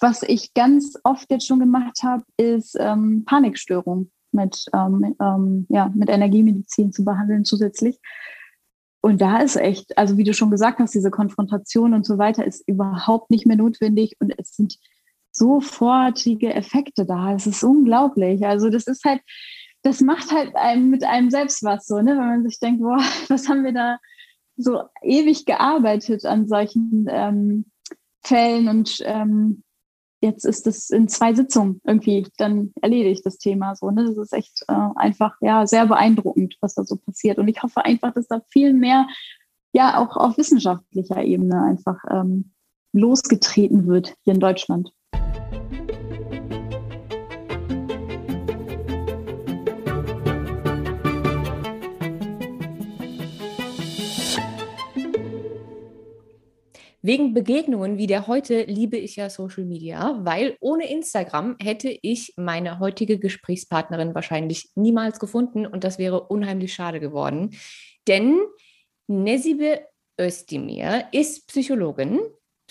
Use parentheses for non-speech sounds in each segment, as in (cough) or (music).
was ich ganz oft jetzt schon gemacht habe, ist ähm, Panikstörung mit, ähm, ähm, ja, mit Energiemedizin zu behandeln zusätzlich. Und da ist echt, also wie du schon gesagt hast, diese Konfrontation und so weiter ist überhaupt nicht mehr notwendig und es sind sofortige Effekte da. Es ist unglaublich. Also das ist halt, das macht halt einem mit einem selbst was so, ne? wenn man sich denkt, boah, (laughs) was haben wir da so ewig gearbeitet an solchen ähm, Fällen und ähm, jetzt ist es in zwei Sitzungen irgendwie dann erledigt, das Thema so. Ne? Das ist echt äh, einfach ja sehr beeindruckend, was da so passiert. Und ich hoffe einfach, dass da viel mehr ja auch auf wissenschaftlicher Ebene einfach ähm, losgetreten wird hier in Deutschland. Wegen Begegnungen wie der heute liebe ich ja Social Media, weil ohne Instagram hätte ich meine heutige Gesprächspartnerin wahrscheinlich niemals gefunden und das wäre unheimlich schade geworden. Denn Nesibe Özdemir ist Psychologin,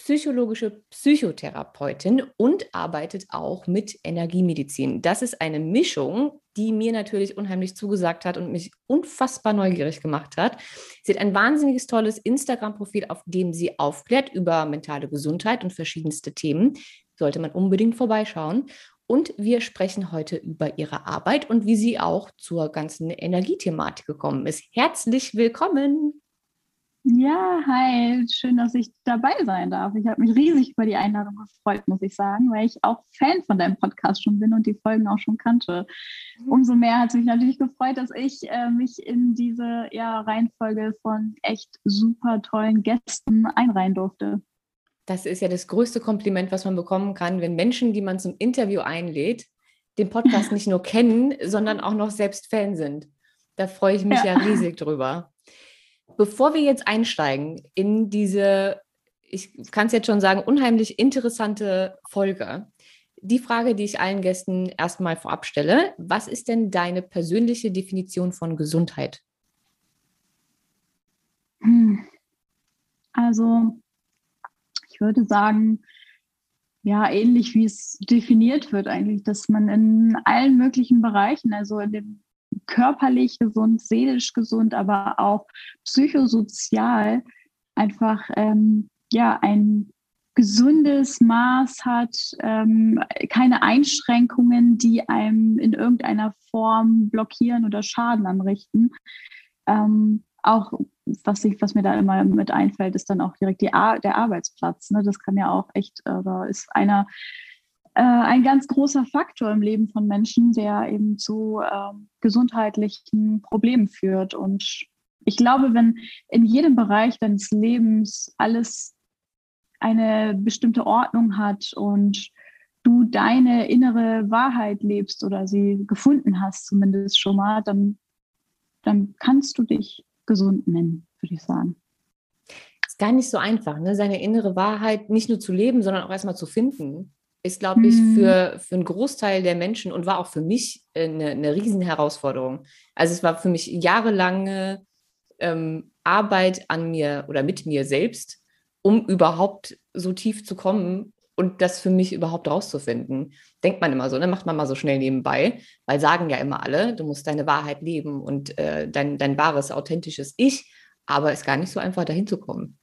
psychologische Psychotherapeutin und arbeitet auch mit Energiemedizin. Das ist eine Mischung, die mir natürlich unheimlich zugesagt hat und mich unfassbar neugierig gemacht hat. Sie hat ein wahnsinniges tolles Instagram-Profil, auf dem sie aufklärt über mentale Gesundheit und verschiedenste Themen. Sollte man unbedingt vorbeischauen. Und wir sprechen heute über ihre Arbeit und wie sie auch zur ganzen Energiethematik gekommen ist. Herzlich willkommen! Ja, hi, schön, dass ich dabei sein darf. Ich habe mich riesig über die Einladung gefreut, muss ich sagen, weil ich auch Fan von deinem Podcast schon bin und die Folgen auch schon kannte. Mhm. Umso mehr hat es mich natürlich gefreut, dass ich äh, mich in diese ja, Reihenfolge von echt super tollen Gästen einreihen durfte. Das ist ja das größte Kompliment, was man bekommen kann, wenn Menschen, die man zum Interview einlädt, den Podcast nicht nur kennen, sondern (laughs) auch noch selbst Fan sind. Da freue ich mich ja, ja riesig drüber. Bevor wir jetzt einsteigen in diese, ich kann es jetzt schon sagen, unheimlich interessante Folge, die Frage, die ich allen Gästen erstmal vorab stelle, was ist denn deine persönliche Definition von Gesundheit? Hm. Also, ich würde sagen, ja, ähnlich wie es definiert wird eigentlich, dass man in allen möglichen Bereichen, also in dem körperlich gesund, seelisch gesund, aber auch psychosozial einfach ähm, ja ein gesundes Maß hat, ähm, keine Einschränkungen, die einem in irgendeiner Form blockieren oder Schaden anrichten. Ähm, auch was, ich, was mir da immer mit einfällt, ist dann auch direkt die Ar der Arbeitsplatz. Ne? Das kann ja auch echt, da ist einer äh, ein ganz großer Faktor im Leben von Menschen, der eben zu äh, gesundheitlichen Problemen führt. Und ich glaube, wenn in jedem Bereich deines Lebens alles eine bestimmte Ordnung hat und du deine innere Wahrheit lebst oder sie gefunden hast, zumindest schon mal, dann, dann kannst du dich gesund nennen, würde ich sagen. Ist gar nicht so einfach, ne? seine innere Wahrheit nicht nur zu leben, sondern auch erstmal zu finden ist, glaube ich, mhm. für, für einen Großteil der Menschen und war auch für mich eine, eine Riesenherausforderung. Also es war für mich jahrelange ähm, Arbeit an mir oder mit mir selbst, um überhaupt so tief zu kommen und das für mich überhaupt rauszufinden. Denkt man immer so, ne? macht man mal so schnell nebenbei, weil sagen ja immer alle, du musst deine Wahrheit leben und äh, dein, dein wahres, authentisches Ich, aber es ist gar nicht so einfach, dahin zu kommen.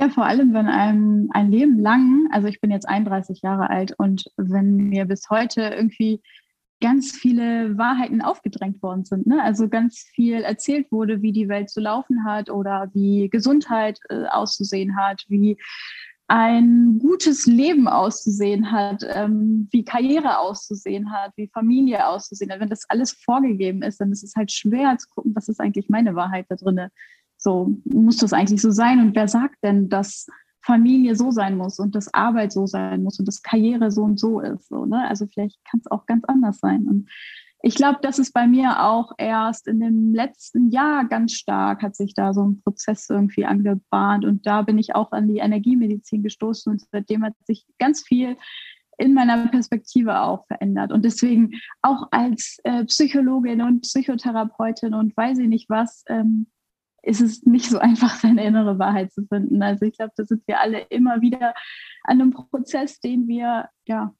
Ja, vor allem, wenn einem ein Leben lang, also ich bin jetzt 31 Jahre alt und wenn mir bis heute irgendwie ganz viele Wahrheiten aufgedrängt worden sind, ne? also ganz viel erzählt wurde, wie die Welt zu laufen hat oder wie Gesundheit äh, auszusehen hat, wie ein gutes Leben auszusehen hat, ähm, wie Karriere auszusehen hat, wie Familie auszusehen hat. Wenn das alles vorgegeben ist, dann ist es halt schwer zu gucken, was ist eigentlich meine Wahrheit da drin. So muss das eigentlich so sein. Und wer sagt denn, dass Familie so sein muss und dass Arbeit so sein muss und dass Karriere so und so ist? So, ne? Also vielleicht kann es auch ganz anders sein. Und ich glaube, das ist bei mir auch erst in dem letzten Jahr ganz stark, hat sich da so ein Prozess irgendwie angebahnt. Und da bin ich auch an die Energiemedizin gestoßen und seitdem hat sich ganz viel in meiner Perspektive auch verändert. Und deswegen auch als äh, Psychologin und Psychotherapeutin und weiß ich nicht was, ähm, ist es nicht so einfach, (laughs) seine innere Wahrheit zu finden. Also ich glaube, da sind wir alle immer wieder an einem Prozess, den wir, ja,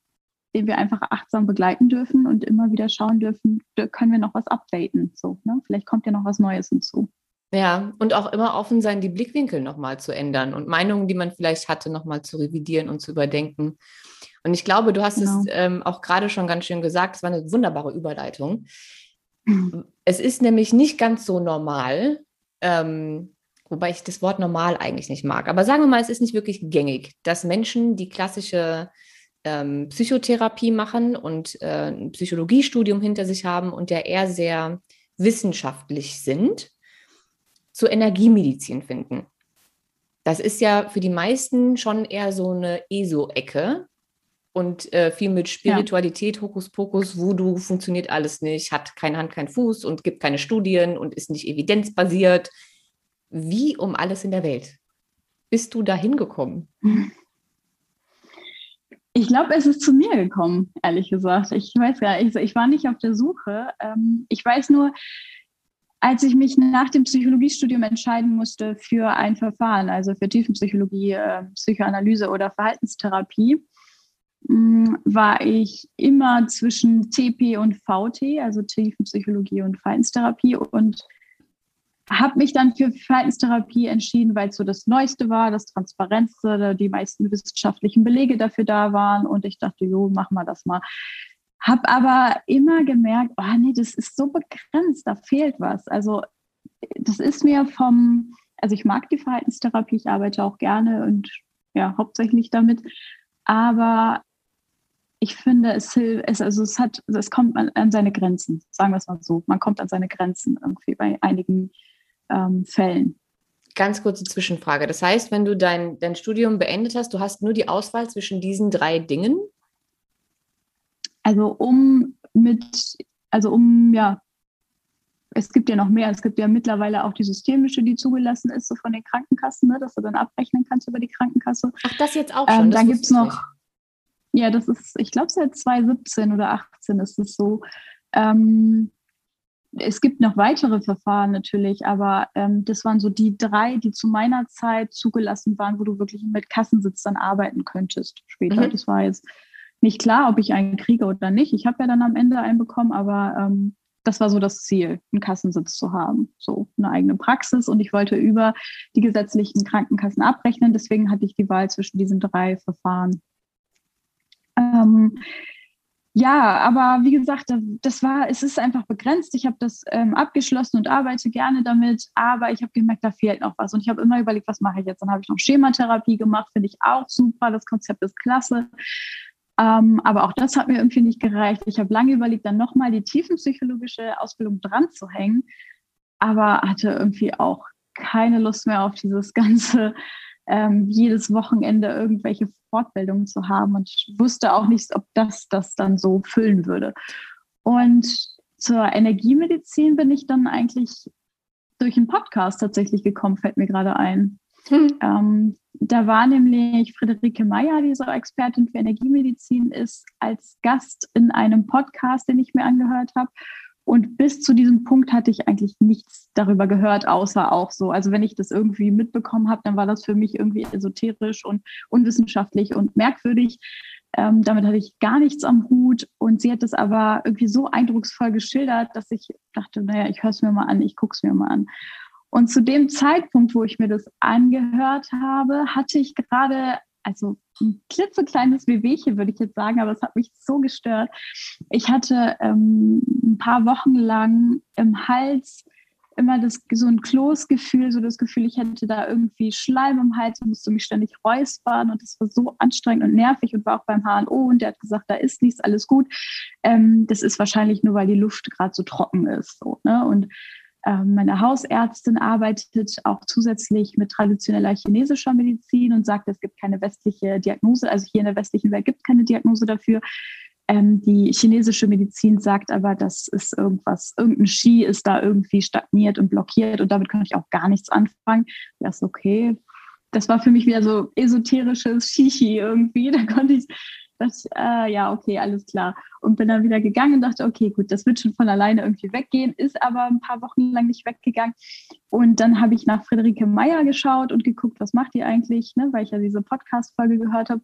den wir einfach achtsam begleiten dürfen und immer wieder schauen dürfen, können wir noch was updaten. So, ne? Vielleicht kommt ja noch was Neues hinzu. Ja, und auch immer offen sein, die Blickwinkel nochmal zu ändern und Meinungen, die man vielleicht hatte, nochmal zu revidieren und zu überdenken. Und ich glaube, du hast genau. es ähm, auch gerade schon ganz schön gesagt, es war eine wunderbare Überleitung. Mhm. Es ist nämlich nicht ganz so normal, ähm, wobei ich das Wort normal eigentlich nicht mag, aber sagen wir mal, es ist nicht wirklich gängig, dass Menschen, die klassische ähm, Psychotherapie machen und äh, ein Psychologiestudium hinter sich haben und ja eher sehr wissenschaftlich sind, zur Energiemedizin finden. Das ist ja für die meisten schon eher so eine ESO-Ecke und äh, viel mit Spiritualität, ja. Hokuspokus, Voodoo funktioniert alles nicht, hat keine Hand, kein Fuß und gibt keine Studien und ist nicht evidenzbasiert. Wie um alles in der Welt bist du da hingekommen? Ich glaube, es ist zu mir gekommen, ehrlich gesagt. Ich weiß ja, ich, ich war nicht auf der Suche. Ähm, ich weiß nur, als ich mich nach dem Psychologiestudium entscheiden musste für ein Verfahren, also für Tiefenpsychologie, äh, Psychoanalyse oder Verhaltenstherapie, war ich immer zwischen TP und VT, also Tiefenpsychologie und Verhaltenstherapie und habe mich dann für Verhaltenstherapie entschieden, weil es so das Neueste war, das Transparenzste, die meisten wissenschaftlichen Belege dafür da waren und ich dachte, jo, machen wir das mal. Habe aber immer gemerkt, oh nee, das ist so begrenzt, da fehlt was. Also das ist mir vom, also ich mag die Verhaltenstherapie, ich arbeite auch gerne und ja, hauptsächlich damit. Aber ich finde, es hilft, also es hat, es kommt an seine Grenzen, sagen wir es mal so. Man kommt an seine Grenzen irgendwie bei einigen ähm, Fällen. Ganz kurze Zwischenfrage. Das heißt, wenn du dein, dein Studium beendet hast, du hast nur die Auswahl zwischen diesen drei Dingen also um mit, also um, ja, es gibt ja noch mehr. Es gibt ja mittlerweile auch die systemische, die zugelassen ist, so von den Krankenkassen, ne, dass du dann abrechnen kannst über die Krankenkasse. Ach, das jetzt auch schon. Ähm, dann gibt es noch, nicht. Ja, das ist, ich glaube, seit 2017 oder 2018 ist es so. Ähm, es gibt noch weitere Verfahren natürlich, aber ähm, das waren so die drei, die zu meiner Zeit zugelassen waren, wo du wirklich mit Kassensitz dann arbeiten könntest später. Mhm. Das war jetzt nicht klar, ob ich einen kriege oder nicht. Ich habe ja dann am Ende einen bekommen, aber ähm, das war so das Ziel, einen Kassensitz zu haben, so eine eigene Praxis. Und ich wollte über die gesetzlichen Krankenkassen abrechnen. Deswegen hatte ich die Wahl zwischen diesen drei Verfahren. Ähm, ja, aber wie gesagt, das war, es ist einfach begrenzt. Ich habe das ähm, abgeschlossen und arbeite gerne damit, aber ich habe gemerkt, da fehlt noch was. Und ich habe immer überlegt, was mache ich jetzt? Dann habe ich noch Schematherapie gemacht, finde ich auch super. Das Konzept ist klasse. Ähm, aber auch das hat mir irgendwie nicht gereicht. Ich habe lange überlegt, dann nochmal die tiefenpsychologische Ausbildung dran zu hängen, aber hatte irgendwie auch keine Lust mehr auf dieses (laughs) ganze ähm, jedes Wochenende irgendwelche Fortbildungen zu haben und ich wusste auch nicht, ob das das dann so füllen würde. Und zur Energiemedizin bin ich dann eigentlich durch einen Podcast tatsächlich gekommen, fällt mir gerade ein. Hm. Ähm, da war nämlich Friederike Meyer, die so Expertin für Energiemedizin ist, als Gast in einem Podcast, den ich mir angehört habe. Und bis zu diesem Punkt hatte ich eigentlich nichts darüber gehört, außer auch so. Also wenn ich das irgendwie mitbekommen habe, dann war das für mich irgendwie esoterisch und unwissenschaftlich und merkwürdig. Ähm, damit hatte ich gar nichts am Hut. Und sie hat es aber irgendwie so eindrucksvoll geschildert, dass ich dachte, naja, ich höre es mir mal an, ich gucke es mir mal an. Und zu dem Zeitpunkt, wo ich mir das angehört habe, hatte ich gerade, also ein klitzekleines Wehwehchen, würde ich jetzt sagen, aber es hat mich so gestört. Ich hatte ähm, ein paar Wochen lang im Hals immer das, so ein Kloßgefühl, so das Gefühl, ich hätte da irgendwie Schleim im Hals und musste mich ständig räuspern und das war so anstrengend und nervig und war auch beim HNO und der hat gesagt, da ist nichts, alles gut. Ähm, das ist wahrscheinlich nur, weil die Luft gerade so trocken ist. So, ne? Und meine Hausärztin arbeitet auch zusätzlich mit traditioneller chinesischer Medizin und sagt, es gibt keine westliche Diagnose. Also hier in der westlichen Welt gibt es keine Diagnose dafür. Ähm, die chinesische Medizin sagt aber, das ist irgendwas, irgendein Ski ist da irgendwie stagniert und blockiert und damit kann ich auch gar nichts anfangen. Das ist okay. Das war für mich wieder so esoterisches Shishi irgendwie. (laughs) Da konnte ich Das, äh, ja, okay, alles klar. Und bin dann wieder gegangen und dachte, okay, gut, das wird schon von alleine irgendwie weggehen, ist aber ein paar Wochen lang nicht weggegangen. Und dann habe ich nach Friederike Meyer geschaut und geguckt, was macht die eigentlich, ne, weil ich ja diese Podcast-Folge gehört habe.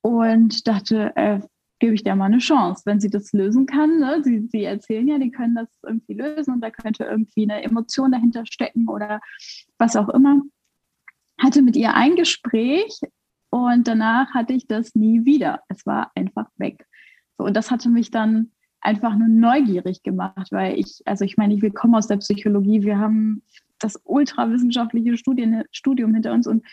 Und dachte, äh, gebe ich der mal eine Chance, wenn sie das lösen kann. Ne? Sie, sie erzählen ja, die können das irgendwie lösen und da könnte irgendwie eine Emotion dahinter stecken oder was auch immer. Hatte mit ihr ein Gespräch und danach hatte ich das nie wieder. Es war einfach weg. So, und das hatte mich dann einfach nur neugierig gemacht, weil ich, also ich meine, wir kommen aus der Psychologie, wir haben das ultrawissenschaftliche Studien, Studium hinter uns und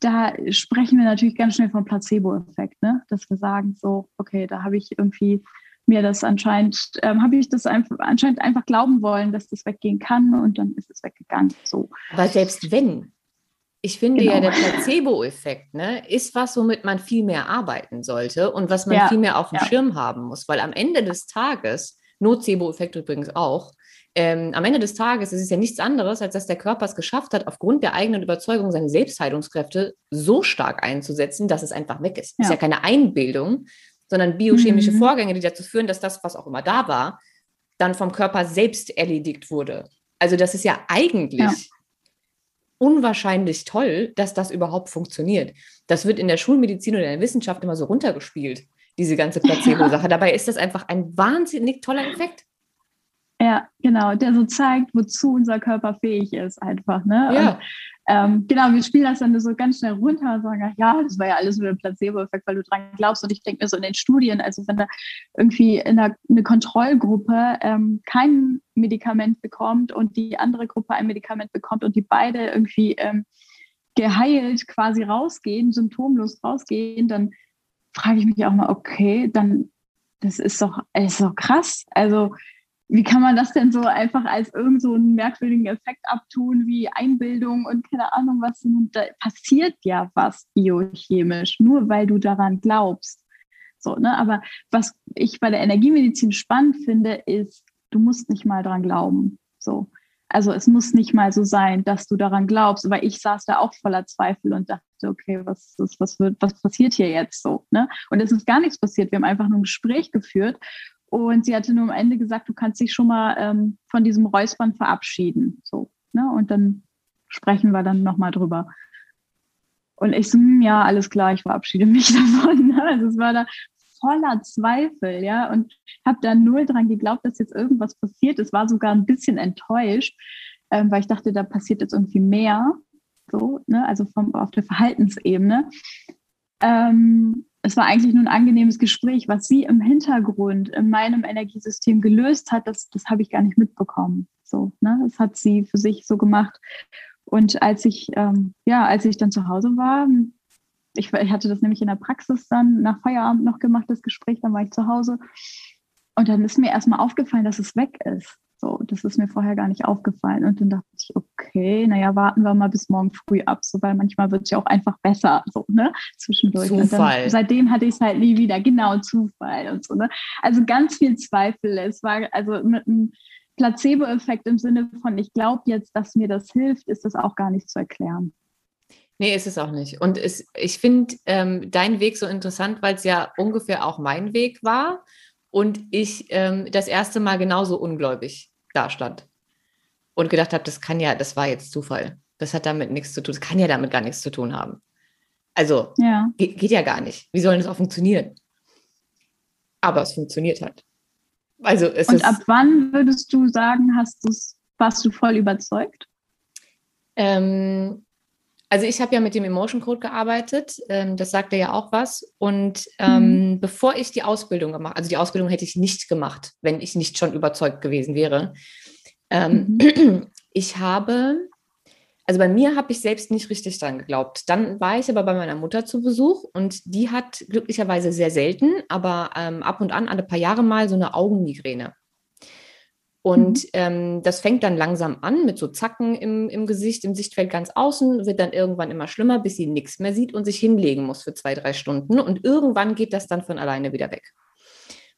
da sprechen wir natürlich ganz schnell vom Placebo-Effekt, ne? dass wir sagen, so, okay, da habe ich irgendwie mir das anscheinend, ähm, habe ich das einfach, anscheinend einfach glauben wollen, dass das weggehen kann und dann ist es weggegangen. So. Aber selbst wenn, ich finde genau. ja, der Placebo-Effekt ne, ist was, womit man viel mehr arbeiten sollte und was man ja. viel mehr auf dem ja. Schirm haben muss, weil am Ende des Tages, Nocebo-Effekt übrigens auch, ähm, am Ende des Tages ist es ja nichts anderes, als dass der Körper es geschafft hat, aufgrund der eigenen Überzeugung seine Selbstheilungskräfte so stark einzusetzen, dass es einfach weg ist. Ja. ist ja keine Einbildung, sondern biochemische mhm. Vorgänge, die dazu führen, dass das, was auch immer da war, dann vom Körper selbst erledigt wurde. Also das ist ja eigentlich. Unwahrscheinlich toll, dass das überhaupt funktioniert. Das wird in der Schulmedizin oder in der Wissenschaft immer so runtergespielt, diese ganze Placebo-Sache. (laughs) Dabei ist das einfach ein wahnsinnig toller Effekt. Ja, genau, der so zeigt, wozu unser Körper fähig ist, einfach. Ne? Ja. Und, ähm, genau, wir spielen das dann so ganz schnell runter und sagen, ja, das war ja alles nur ein Placebo-Effekt, weil du dran glaubst. Und ich denke mir so in den Studien, also wenn da irgendwie in einer, eine Kontrollgruppe ähm, kein Medikament bekommt und die andere Gruppe ein Medikament bekommt und die beide irgendwie ähm, geheilt quasi rausgehen, symptomlos rausgehen, dann frage ich mich auch mal, okay, dann das ist doch, ist doch krass. Also wie kann man das denn so einfach als irgend so einen merkwürdigen Effekt abtun wie Einbildung und keine Ahnung was? Da passiert ja was biochemisch, nur weil du daran glaubst. So, ne? Aber was ich bei der Energiemedizin spannend finde, ist, du musst nicht mal daran glauben. So. Also es muss nicht mal so sein, dass du daran glaubst. Aber ich saß da auch voller Zweifel und dachte, okay, was, ist, was, wird, was passiert hier jetzt so? Ne? Und es ist gar nichts passiert. Wir haben einfach nur ein Gespräch geführt und sie hatte nur am Ende gesagt, du kannst dich schon mal ähm, von diesem Räuspern verabschieden. So, ne? Und dann sprechen wir dann nochmal drüber. Und ich so, hm, ja, alles klar, ich verabschiede mich (laughs) davon. Ne? Also es war da voller Zweifel, ja, und habe da null dran geglaubt, dass jetzt irgendwas passiert Es War sogar ein bisschen enttäuscht, ähm, weil ich dachte, da passiert jetzt irgendwie mehr, so, ne, also vom, auf der Verhaltensebene. Ähm, es war eigentlich nur ein angenehmes Gespräch. Was sie im Hintergrund in meinem Energiesystem gelöst hat, das, das habe ich gar nicht mitbekommen. So, ne? Das hat sie für sich so gemacht. Und als ich, ähm, ja, als ich dann zu Hause war, ich, ich, hatte das nämlich in der Praxis dann nach Feierabend noch gemacht, das Gespräch, dann war ich zu Hause. Und dann ist mir erstmal aufgefallen, dass es weg ist. So, das ist mir vorher gar nicht aufgefallen. Und dann dachte ich, okay, naja, warten wir mal bis morgen früh ab, so, weil manchmal wird es ja auch einfach besser, (laughs) so, ne, zwischendurch. Zufall. Dann, seitdem hatte ich es halt nie wieder, genau, Zufall und so, ne. Also ganz viel Zweifel. Es war also mit einem Placebo-Effekt im Sinne von, ich glaube jetzt, dass mir das hilft, ist das auch gar nicht zu erklären. Nee, ist es auch nicht. Und es, ich finde ähm, deinen Weg so interessant, weil es ja ungefähr auch mein Weg war und ich ähm, das erste Mal genauso ungläubig da stand und gedacht habe, das kann ja, das war jetzt Zufall. Das hat damit nichts zu tun. Das kann ja damit gar nichts zu tun haben. Also ja. Geht, geht, ja gar nicht. Wie soll das auch funktionieren? Aber es funktioniert halt. Also es und ab wann würdest du sagen, hast du's, warst du voll überzeugt? Ähm, also ich habe ja mit dem Emotion Code gearbeitet, ähm, das sagte ja auch was. Und ähm, mhm. bevor ich die Ausbildung gemacht, also die Ausbildung hätte ich nicht gemacht, wenn ich nicht schon überzeugt gewesen wäre. Ähm, mhm. (clears throat) Ich habe, also bei mir habe ich selbst nicht richtig dran geglaubt. Dann war ich aber bei meiner Mutter zu Besuch und die hat glücklicherweise sehr selten, aber ähm, ab und an alle paar Jahre mal so eine Augenmigräne. Und mhm. ähm, das fängt dann langsam an mit so Zacken im, im Gesicht, im Sichtfeld ganz außen, wird dann irgendwann immer schlimmer, bis sie nichts mehr sieht und sich hinlegen muss für zwei, drei Stunden. Und irgendwann geht das dann von alleine wieder weg.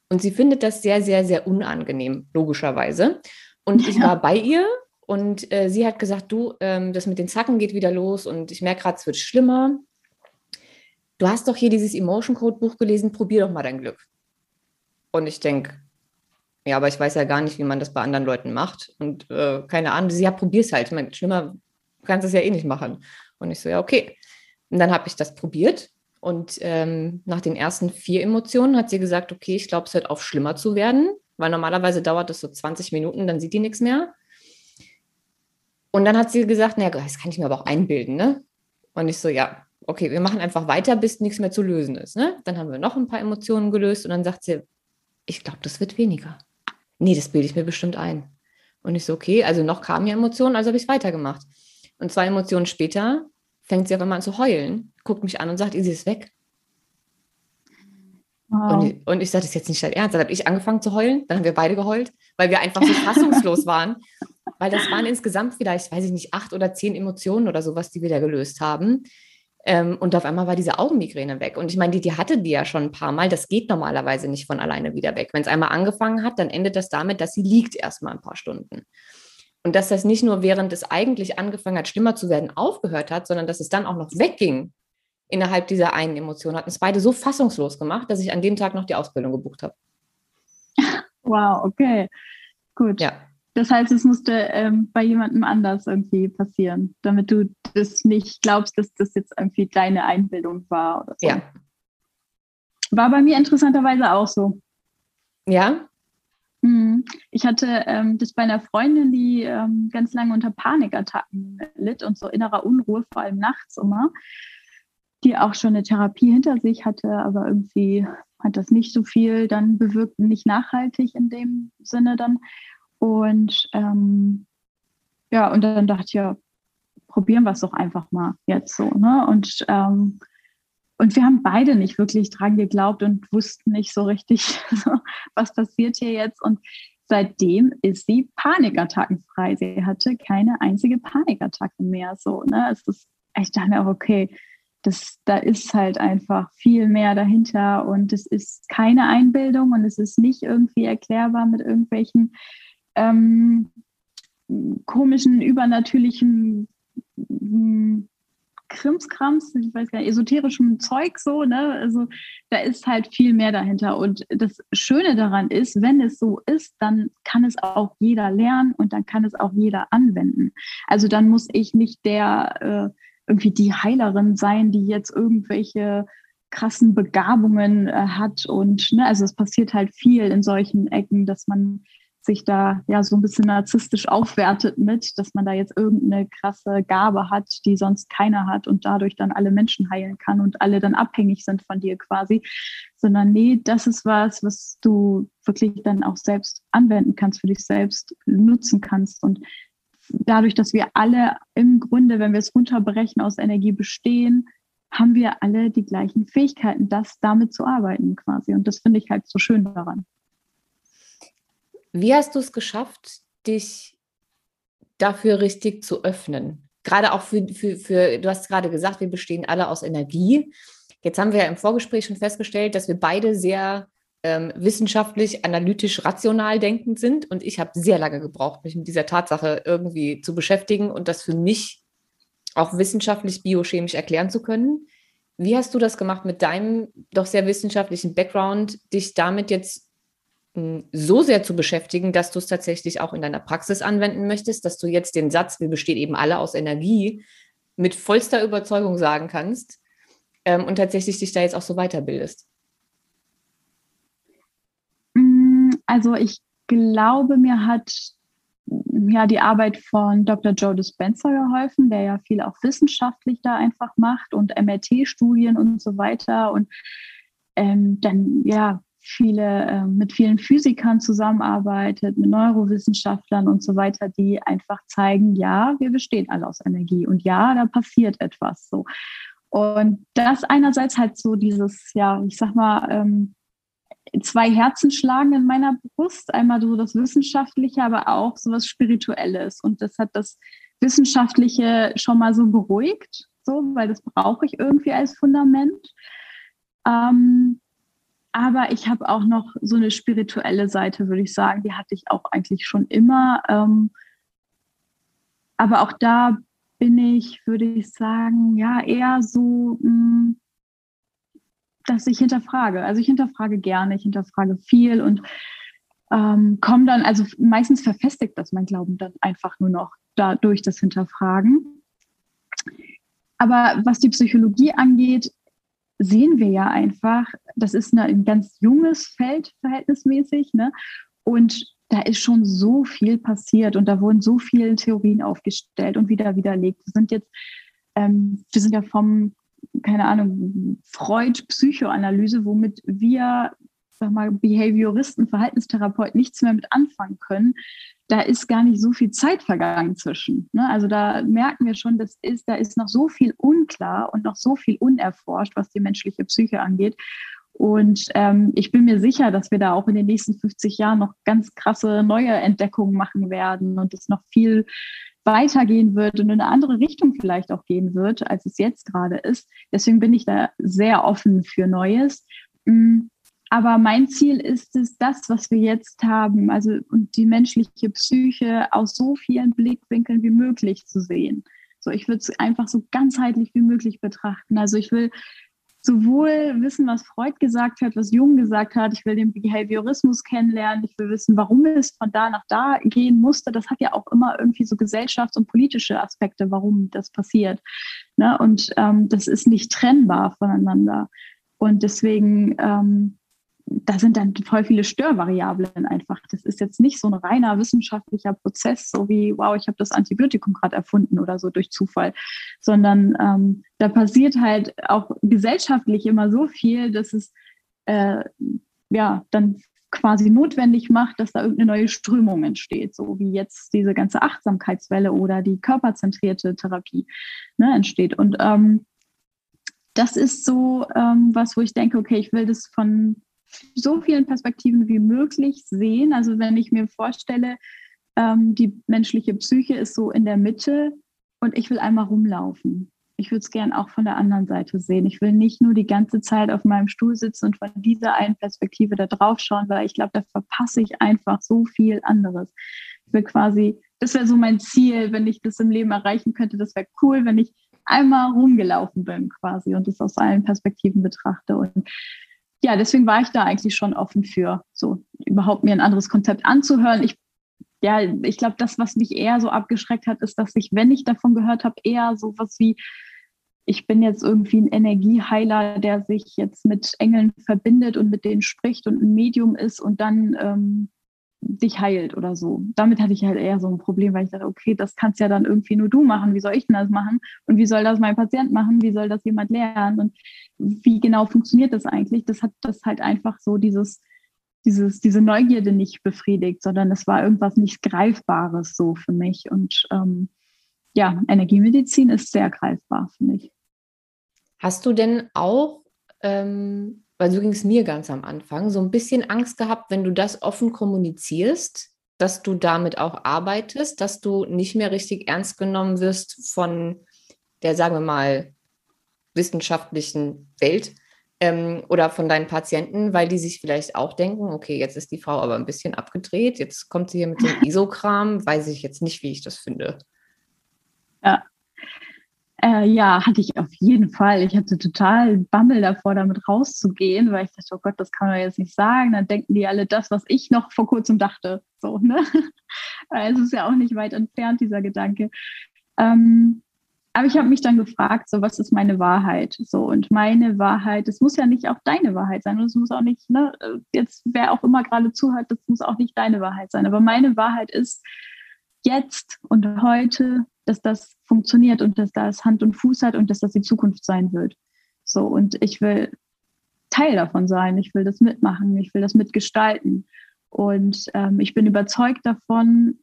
Und sie findet das sehr, sehr, sehr unangenehm, logischerweise. Und ja. (laughs) ich war bei ihr und äh, sie hat gesagt, du, ähm, das mit den Zacken geht wieder los und ich merke gerade, es wird schlimmer. du hast doch hier dieses Emotion Code Buch gelesen, probier doch mal dein Glück. Und ich denke, ja, aber ich weiß ja gar nicht, wie man das bei anderen Leuten macht. Und äh, keine Ahnung, sie ja, probier's halt. Ich meine, schlimmer kannst du es ja eh nicht machen. Und ich so, ja, okay. Und dann habe ich das probiert. Und ähm, nach den ersten vier Emotionen hat sie gesagt, okay, ich glaube, es hört auf, schlimmer zu werden, weil normalerweise dauert es so 20 Minuten, dann sieht die nichts mehr. Und dann hat sie gesagt, naja, das kann ich mir aber auch einbilden, ne? Und ich so, ja, okay, wir machen einfach weiter, bis nichts mehr zu lösen ist, ne? Dann haben wir noch ein paar Emotionen gelöst und dann sagt sie, ich glaube, das wird weniger. Nee, das bilde ich mir bestimmt ein. Und ich so, okay, also noch kamen ja Emotionen, also habe ich es weitergemacht. Und zwei Emotionen später fängt sie auf einmal an zu heulen, guckt mich an und sagt, Isi ist weg. Wow. Und, ich, und ich sage, das ist jetzt nicht dein Ernst. Dann habe ich angefangen zu heulen, dann haben wir beide geheult, weil wir einfach so (laughs) fassungslos waren. Weil das waren insgesamt vielleicht, weiß ich nicht, acht oder zehn Emotionen oder sowas, die wir da gelöst haben. Ähm, und auf einmal war diese Augenmigräne weg. Und ich meine, die, die hatte die ja schon ein paar Mal. Das geht normalerweise nicht von alleine wieder weg. Wenn es einmal angefangen hat, dann endet das damit, dass sie liegt erstmal ein paar Stunden. Und dass das nicht nur während es eigentlich angefangen hat, schlimmer zu werden, aufgehört hat, sondern dass es dann auch noch wegging innerhalb dieser einen Emotion, hat uns beide so fassungslos gemacht, dass ich an dem Tag noch die Ausbildung gebucht habe. (laughs) Wow, okay. Gut. Ja. Das heißt, es musste ähm, bei jemandem anders irgendwie passieren, damit du das nicht glaubst, dass das jetzt irgendwie deine Einbildung war oder so. Ja. War bei mir interessanterweise auch so. Ja? Mhm. Ich hatte ähm, das bei einer Freundin, die ähm, ganz lange unter Panikattacken litt und so innerer Unruhe, vor allem nachts immer, die auch schon eine Therapie hinter sich hatte, aber irgendwie hat das nicht so viel dann bewirkt, nicht nachhaltig in dem Sinne dann. Und ähm, ja, und dann dachte ich, ja, probieren wir es doch einfach mal jetzt so. Ne? Und, ähm, und wir haben beide nicht wirklich dran geglaubt und wussten nicht so richtig, (laughs) was passiert hier jetzt. Und seitdem ist sie panikattackenfrei. Sie hatte keine einzige Panikattacke mehr. So, ne? Es ist, ich dachte mir auch, okay, das, da ist halt einfach viel mehr dahinter und es ist keine Einbildung und es ist nicht irgendwie erklärbar mit irgendwelchen ähm, komischen, übernatürlichen hm, Krimskrams, ich weiß gar nicht, esoterischem Zeug so, ne? Also da ist halt viel mehr dahinter. Und das Schöne daran ist, wenn es so ist, dann kann es auch jeder lernen und dann kann es auch jeder anwenden. Also dann muss ich nicht der äh, irgendwie die Heilerin sein, die jetzt irgendwelche krassen Begabungen äh, hat. Und ne, also es passiert halt viel in solchen Ecken, dass man sich da ja so ein bisschen narzisstisch aufwertet mit, dass man da jetzt irgendeine krasse Gabe hat, die sonst keiner hat und dadurch dann alle Menschen heilen kann und alle dann abhängig sind von dir quasi, sondern nee, das ist was, was du wirklich dann auch selbst anwenden kannst, für dich selbst nutzen kannst und dadurch, dass wir alle im Grunde, wenn wir es runterbrechen, aus Energie bestehen, haben wir alle die gleichen Fähigkeiten, das damit zu arbeiten quasi. Und das finde ich halt so schön daran. Wie hast du es geschafft, dich dafür richtig zu öffnen? Gerade auch für, für, für, du hast gerade gesagt, wir bestehen alle aus Energie. Jetzt haben wir ja im Vorgespräch schon festgestellt, dass wir beide sehr ähm, wissenschaftlich, analytisch, rational denkend sind. Und ich habe sehr lange gebraucht, mich mit dieser Tatsache irgendwie zu beschäftigen und das für mich auch wissenschaftlich, biochemisch erklären zu können. Wie hast du das gemacht mit deinem doch sehr wissenschaftlichen Background, dich damit jetzt so sehr zu beschäftigen, dass du es tatsächlich auch in deiner Praxis anwenden möchtest, dass du jetzt den Satz, wir bestehen eben alle aus Energie, mit vollster Überzeugung sagen kannst ähm, und tatsächlich dich da jetzt auch so weiterbildest? Mm, also ich glaube, mir hat ja die Arbeit von Dr. Joe Dispenza geholfen, der ja viel auch wissenschaftlich da einfach macht und MRT-Studien und so weiter und ähm, dann ja viele, äh, mit vielen Physikern zusammenarbeitet, mit Neurowissenschaftlern und so weiter, die einfach zeigen, ja, wir bestehen alle aus Energie und ja, da passiert etwas so. Und das einerseits halt so dieses, ja, ich sag mal, ähm, zwei Herzen schlagen in meiner Brust. Einmal so das Wissenschaftliche, aber auch so was Spirituelles. Und das hat das Wissenschaftliche schon mal so beruhigt, so, weil das brauche ich irgendwie als Fundament. Ähm, aber ich habe auch noch so eine spirituelle Seite, würde ich sagen. Die hatte ich auch eigentlich schon immer. Ähm, aber auch da bin ich, würde ich sagen, ja, eher so mh, hm, dass ich hinterfrage. Also ich hinterfrage gerne, ich hinterfrage viel und ähm, komme dann, also meistens verfestigt das mein Glauben dann einfach nur noch dadurch das Hinterfragen. Aber was die Psychologie angeht, sehen wir ja einfach, das ist ein ganz junges Feld verhältnismäßig. Ne? Und da ist schon so viel passiert und da wurden so viele Theorien aufgestellt und wieder widerlegt. Wir sind jetzt, ähm, wir sind ja vom, keine Ahnung, Freud-Psychoanalyse, womit wir sag mal, Behavioristen, Verhaltenstherapeuten nichts mehr mit anfangen können, da ist gar nicht so viel Zeit vergangen zwischen. Ne? Also da merken wir schon, das ist, da ist noch so viel unklar und noch so viel unerforscht, was die menschliche Psyche angeht. Und ähm, ich bin mir sicher, dass wir da auch in den nächsten 50 Jahren noch ganz krasse neue Entdeckungen machen werden und es noch viel weitergehen wird und in eine andere Richtung vielleicht auch gehen wird, als es jetzt gerade ist. Deswegen bin ich da sehr offen für Neues. Mm, aber mein Ziel ist es, das, was wir jetzt haben, also und die menschliche Psyche aus so vielen Blickwinkeln wie möglich zu sehen. So, ich würde es einfach so ganzheitlich wie möglich betrachten. Also ich will sowohl wissen, was Freud gesagt hat, was Jung gesagt hat. Ich will den Behaviorismus kennenlernen. Ich will wissen, warum es von da nach da gehen musste. Das hat ja auch immer irgendwie so gesellschafts- und politische Aspekte, warum das passiert. Ne? Und ähm, das ist nicht trennbar voneinander. Und deswegen ähm, da sind dann voll viele Störvariablen einfach. Das ist jetzt nicht so ein reiner wissenschaftlicher Prozess, so wie, wow, ich habe das Antibiotikum gerade erfunden oder so durch Zufall, sondern ähm, da passiert halt auch gesellschaftlich immer so viel, dass es äh, ja dann quasi notwendig macht, dass da irgendeine neue Strömung entsteht, so wie jetzt diese ganze Achtsamkeitswelle oder die körperzentrierte Therapie ne, entsteht. Und ähm, das ist so ähm, was, wo ich denke, okay, ich will das von so vielen Perspektiven wie möglich sehen. Also wenn ich mir vorstelle, ähm, die menschliche Psyche ist so in der Mitte und ich will einmal rumlaufen. Ich würde es gern auch von der anderen Seite sehen. Ich will nicht nur die ganze Zeit auf meinem Stuhl sitzen und von dieser einen Perspektive da drauf schauen, weil ich glaube, da verpasse ich einfach so viel anderes. Ich will quasi, das wäre so mein Ziel, wenn ich das im Leben erreichen könnte. Das wäre cool, wenn ich einmal rumgelaufen bin quasi und das aus allen Perspektiven betrachte. Und ja, deswegen war ich da eigentlich schon offen für, so überhaupt mir ein anderes Konzept anzuhören. Ich, ja, ich glaube, das, was mich eher so abgeschreckt hat, ist, dass ich, wenn ich davon gehört habe, eher so was wie, ich bin jetzt irgendwie ein Energieheiler, der sich jetzt mit Engeln verbindet und mit denen spricht und ein Medium ist und dann ähm, dich heilt oder so. Damit hatte ich halt eher so ein Problem, weil ich dachte, okay, das kannst ja dann irgendwie nur du machen. Wie soll ich denn das machen? Und wie soll das mein Patient machen? Wie soll das jemand lernen? Und wie genau funktioniert das eigentlich? Das hat das halt einfach so dieses, dieses, diese Neugierde nicht befriedigt, sondern es war irgendwas nicht Greifbares so für mich. Und ähm, ja, Energiemedizin ist sehr greifbar, finde ich. Hast du denn auch ähm weil so ging es mir ganz am Anfang, so ein bisschen Angst gehabt, wenn du das offen kommunizierst, dass du damit auch arbeitest, dass du nicht mehr richtig ernst genommen wirst von der, sagen wir mal, wissenschaftlichen Welt ähm, oder von deinen Patienten, weil die sich vielleicht auch denken, okay, jetzt ist die Frau aber ein bisschen abgedreht, jetzt kommt sie hier mit dem (laughs) Isokram, weiß ich jetzt nicht, wie ich das finde. Ja, äh, ja, hatte ich auf jeden Fall. Ich hatte total Bammel davor, damit rauszugehen, weil ich dachte, oh Gott, das kann man jetzt nicht sagen. Dann denken die alle das, was ich noch vor kurzem dachte. So, ne? (laughs) es ist ja auch nicht weit entfernt, dieser Gedanke. Ähm, aber ich habe mich dann gefragt, so, was ist meine Wahrheit? So, und meine Wahrheit, es muss ja nicht auch deine Wahrheit sein. Und es muss auch nicht, ne, jetzt wer auch immer gerade zuhört, das muss auch nicht deine Wahrheit sein. Aber meine Wahrheit ist, jetzt und heute dass das funktioniert und dass das Hand und Fuß hat und dass das die Zukunft sein wird. So, und ich will Teil davon sein, ich will das mitmachen, ich will das mitgestalten. Und ähm, ich bin überzeugt davon,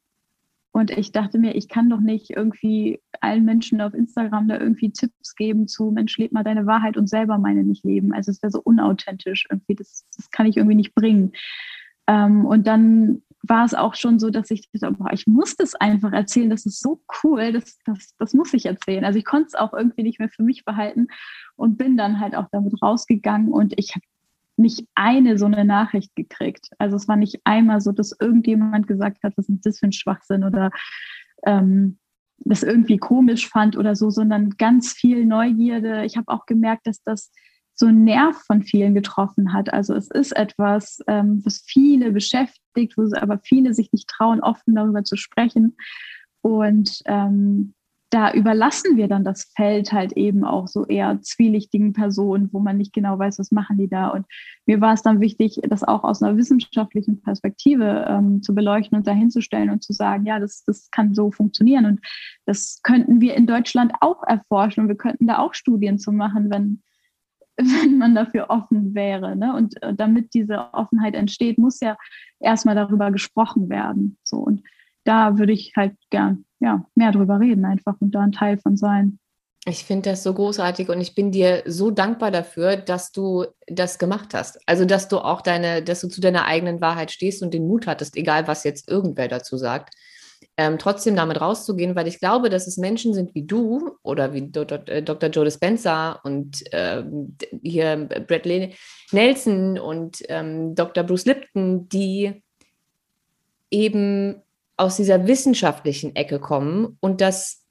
und ich dachte mir, ich kann doch nicht irgendwie allen Menschen auf Instagram da irgendwie Tipps geben zu, Mensch, leb mal deine Wahrheit und selber meine nicht leben. Also es wäre so unauthentisch irgendwie, das, das kann ich irgendwie nicht bringen. Ähm, und dann war es auch schon so, dass ich dachte, boah, ich muss das einfach erzählen, das ist so cool, das, das, das muss ich erzählen. Also ich konnte es auch irgendwie nicht mehr für mich behalten und bin dann halt auch damit rausgegangen und ich habe nicht eine so eine Nachricht gekriegt. Also es war nicht einmal so, dass irgendjemand gesagt hat, was ist das für ein Schwachsinn oder ähm, das irgendwie komisch fand oder so, sondern ganz viel Neugierde. Ich habe auch gemerkt, dass das so einen Nerv von vielen getroffen hat. Also es ist etwas, ähm, was viele beschäftigt, wo aber viele sich nicht trauen, offen darüber zu sprechen. Und ähm, da überlassen wir dann das Feld halt eben auch so eher zwielichtigen Personen, wo man nicht genau weiß, was machen die da. Und mir war es dann wichtig, das auch aus einer wissenschaftlichen Perspektive ähm, zu beleuchten und dahinzustellen und zu sagen, ja, das, das kann so funktionieren. Und das könnten wir in Deutschland auch erforschen und wir könnten da auch Studien zu machen, wenn, (laughs) wenn man dafür offen wäre. Ne? Und äh, damit diese Offenheit entsteht, muss ja erstmal darüber gesprochen werden. So und da würde ich halt gern ja, mehr drüber reden einfach und da ein Teil von sein. Ich finde das so großartig und ich bin dir so dankbar dafür, dass du das gemacht hast. Also, dass du auch deine, dass du zu deiner eigenen Wahrheit stehst und den Mut hattest, egal was jetzt irgendwer dazu sagt, ähm, trotzdem damit rauszugehen, weil ich glaube, dass es Menschen sind wie du oder wie Dr. Äh, Joe Dispenza und ähm, hier Bradley Nelson und ähm, Dr. Bruce Lipton, die eben aus dieser wissenschaftlichen Ecke kommen und das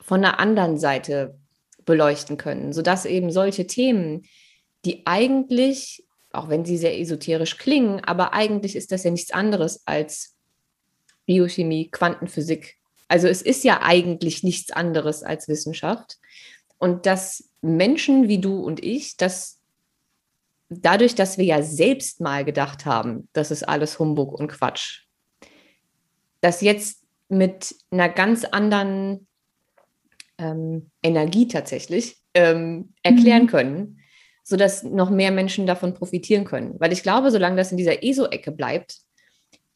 von der anderen Seite beleuchten können, sodass eben solche Themen, die eigentlich, auch wenn sie sehr esoterisch klingen, aber eigentlich ist das ja nichts anderes als Biochemie, Quantenphysik. Also es ist ja eigentlich nichts anderes als Wissenschaft. Und dass Menschen wie du und ich, dass dadurch, dass wir ja selbst mal gedacht haben, das ist alles Humbug und Quatsch, das jetzt mit einer ganz anderen ähm, Energie tatsächlich ähm, erklären mhm. können, sodass noch mehr Menschen davon profitieren können. Weil ich glaube, solange das in dieser ESO-Ecke bleibt,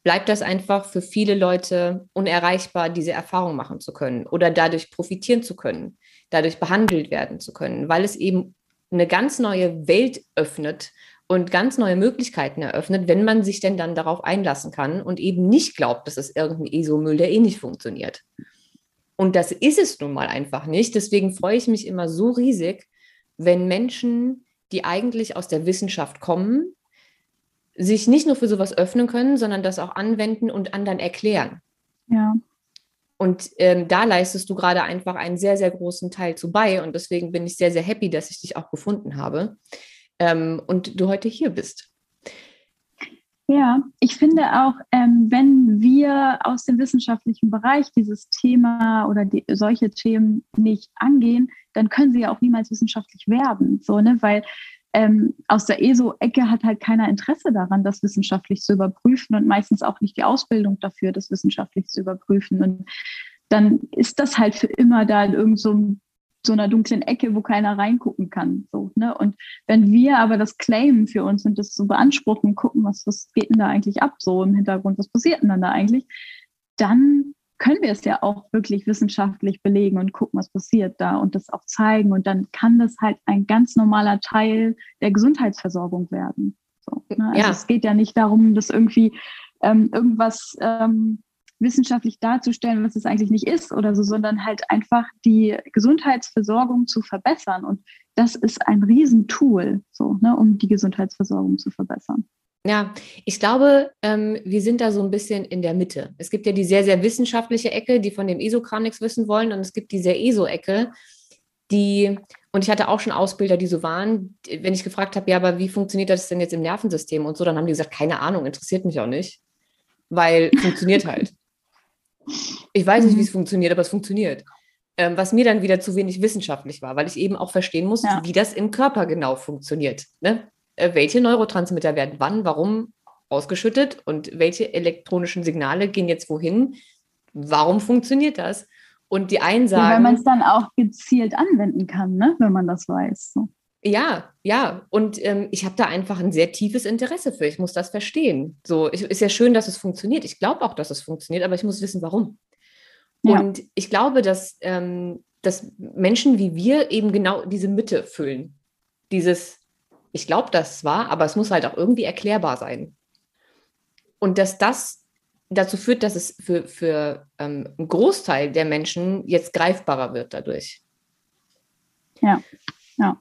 bleibt das einfach für viele Leute unerreichbar, diese Erfahrung machen zu können oder dadurch profitieren zu können, dadurch behandelt werden zu können, weil es eben eine ganz neue Welt öffnet, und ganz neue Möglichkeiten eröffnet, wenn man sich denn dann darauf einlassen kann und eben nicht glaubt, dass es irgendein ESO-Müll, der eh nicht funktioniert. Und das ist es nun mal einfach nicht. Deswegen freue ich mich immer so riesig, wenn Menschen, die eigentlich aus der Wissenschaft kommen, sich nicht nur für sowas öffnen können, sondern das auch anwenden und anderen erklären. Ja. Und ähm, da leistest du gerade einfach einen sehr, sehr großen Teil zu bei. Und deswegen bin ich sehr, sehr happy, dass ich dich auch gefunden habe ähm, und du heute hier bist. Ja, ich finde auch, ähm, wenn wir aus dem wissenschaftlichen Bereich dieses Thema oder die, solche Themen nicht angehen, dann können sie ja auch niemals wissenschaftlich werden. So, ne? Weil ähm, aus der ESO-Ecke hat halt keiner Interesse daran, das wissenschaftlich zu überprüfen und meistens auch nicht die Ausbildung dafür, das wissenschaftlich zu überprüfen. Und dann ist das halt für immer da in irgendeinem so so einer dunklen Ecke, wo keiner reingucken kann. So, ne? Und wenn wir aber das claimen für uns und das so beanspruchen, gucken, was, was geht denn da eigentlich ab, so im Hintergrund, was passiert denn dann da eigentlich, dann können wir es ja auch wirklich wissenschaftlich belegen und gucken, was passiert da und das auch zeigen. Und dann kann das halt ein ganz normaler Teil der Gesundheitsversorgung werden. So, ne? Also ja. es geht ja nicht darum, dass irgendwie ähm, irgendwas ähm, wissenschaftlich darzustellen, was es eigentlich nicht ist oder so, sondern halt einfach die Gesundheitsversorgung zu verbessern. Und das ist ein Riesentool, so, ne, um die Gesundheitsversorgung zu verbessern. Ja, ich glaube, ähm, wir sind da so ein bisschen in der Mitte. Es gibt ja die sehr, sehr wissenschaftliche Ecke, die von dem ESO-Kram nichts wissen wollen, und es gibt die sehr ESO-Ecke, die, und ich hatte auch schon Ausbilder, die so waren, wenn ich gefragt habe, ja, aber wie funktioniert das denn jetzt im Nervensystem und so, dann haben die gesagt, keine Ahnung, interessiert mich auch nicht, weil funktioniert halt. Ich weiß nicht, wie es mhm. funktioniert, aber es funktioniert. Ähm, was mir dann wieder zu wenig wissenschaftlich war, weil ich eben auch verstehen muss, ja. wie das im Körper genau funktioniert. Ne? Äh, welche Neurotransmitter werden wann, warum ausgeschüttet und welche elektronischen Signale gehen jetzt wohin? Warum funktioniert das? Und die einen sagen. Ja, weil man es dann auch gezielt anwenden kann, ne? wenn man das weiß. So. Ja, ja. Und ähm, ich habe da einfach ein sehr tiefes Interesse für. Ich muss das verstehen. So, ich, ist ja schön, dass es funktioniert. Ich glaube auch, dass es funktioniert, aber ich muss wissen, warum. Ja. Und ich glaube, dass, ähm, dass Menschen wie wir eben genau diese Mitte füllen. Dieses, ich glaube das zwar, aber es muss halt auch irgendwie erklärbar sein. Und dass das dazu führt, dass es für, für ähm, einen Großteil der Menschen jetzt greifbarer wird dadurch. Ja, ja.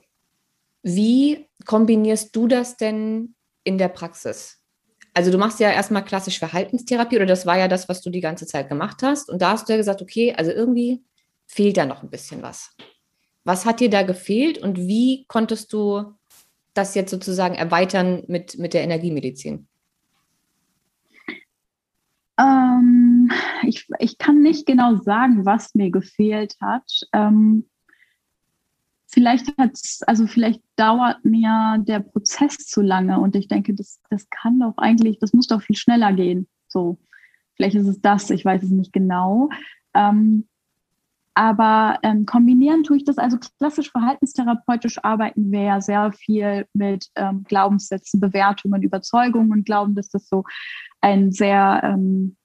Wie kombinierst du das denn in der Praxis? Also du machst ja erstmal klassisch Verhaltenstherapie oder das war ja das, was du die ganze Zeit gemacht hast. Und da hast du ja gesagt, okay, also irgendwie fehlt da noch ein bisschen was. Was hat dir da gefehlt und wie konntest du das jetzt sozusagen erweitern mit, mit der Energiemedizin? Ähm, ich, ich kann nicht genau sagen, was mir gefehlt hat. Ähm, vielleicht hat's, also vielleicht dauert mir der Prozess zu lange und ich denke, das, das kann doch eigentlich, das muss doch viel schneller gehen. So, vielleicht ist es das, ich weiß es nicht genau. Ähm, aber ähm, kombinieren tue ich das, also klassisch verhaltenstherapeutisch arbeiten wir ja sehr viel mit ähm, Glaubenssätzen, Bewertungen, Überzeugungen und glauben, dass das so ein sehr, ähm,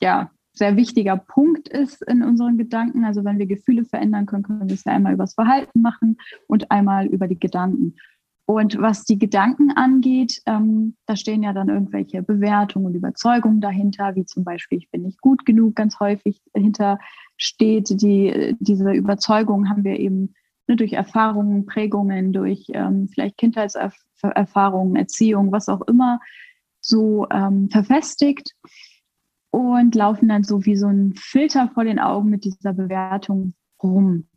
ja, sehr wichtiger Punkt ist in unseren Gedanken. Also wenn wir Gefühle verändern können, können wir es ja einmal über das Verhalten machen und einmal über die Gedanken. Und was die Gedanken angeht, ähm, da stehen ja dann irgendwelche Bewertungen und Überzeugungen dahinter, wie zum Beispiel, ich bin nicht gut genug, ganz häufig dahinter steht. Die, diese Überzeugung haben wir eben ne, durch Erfahrungen, Prägungen, durch ähm, vielleicht Kindheitserfahrungen, Erziehung, was auch immer, so ähm, verfestigt und laufen dann so wie so ein Filter vor den Augen mit dieser Bewertung rum.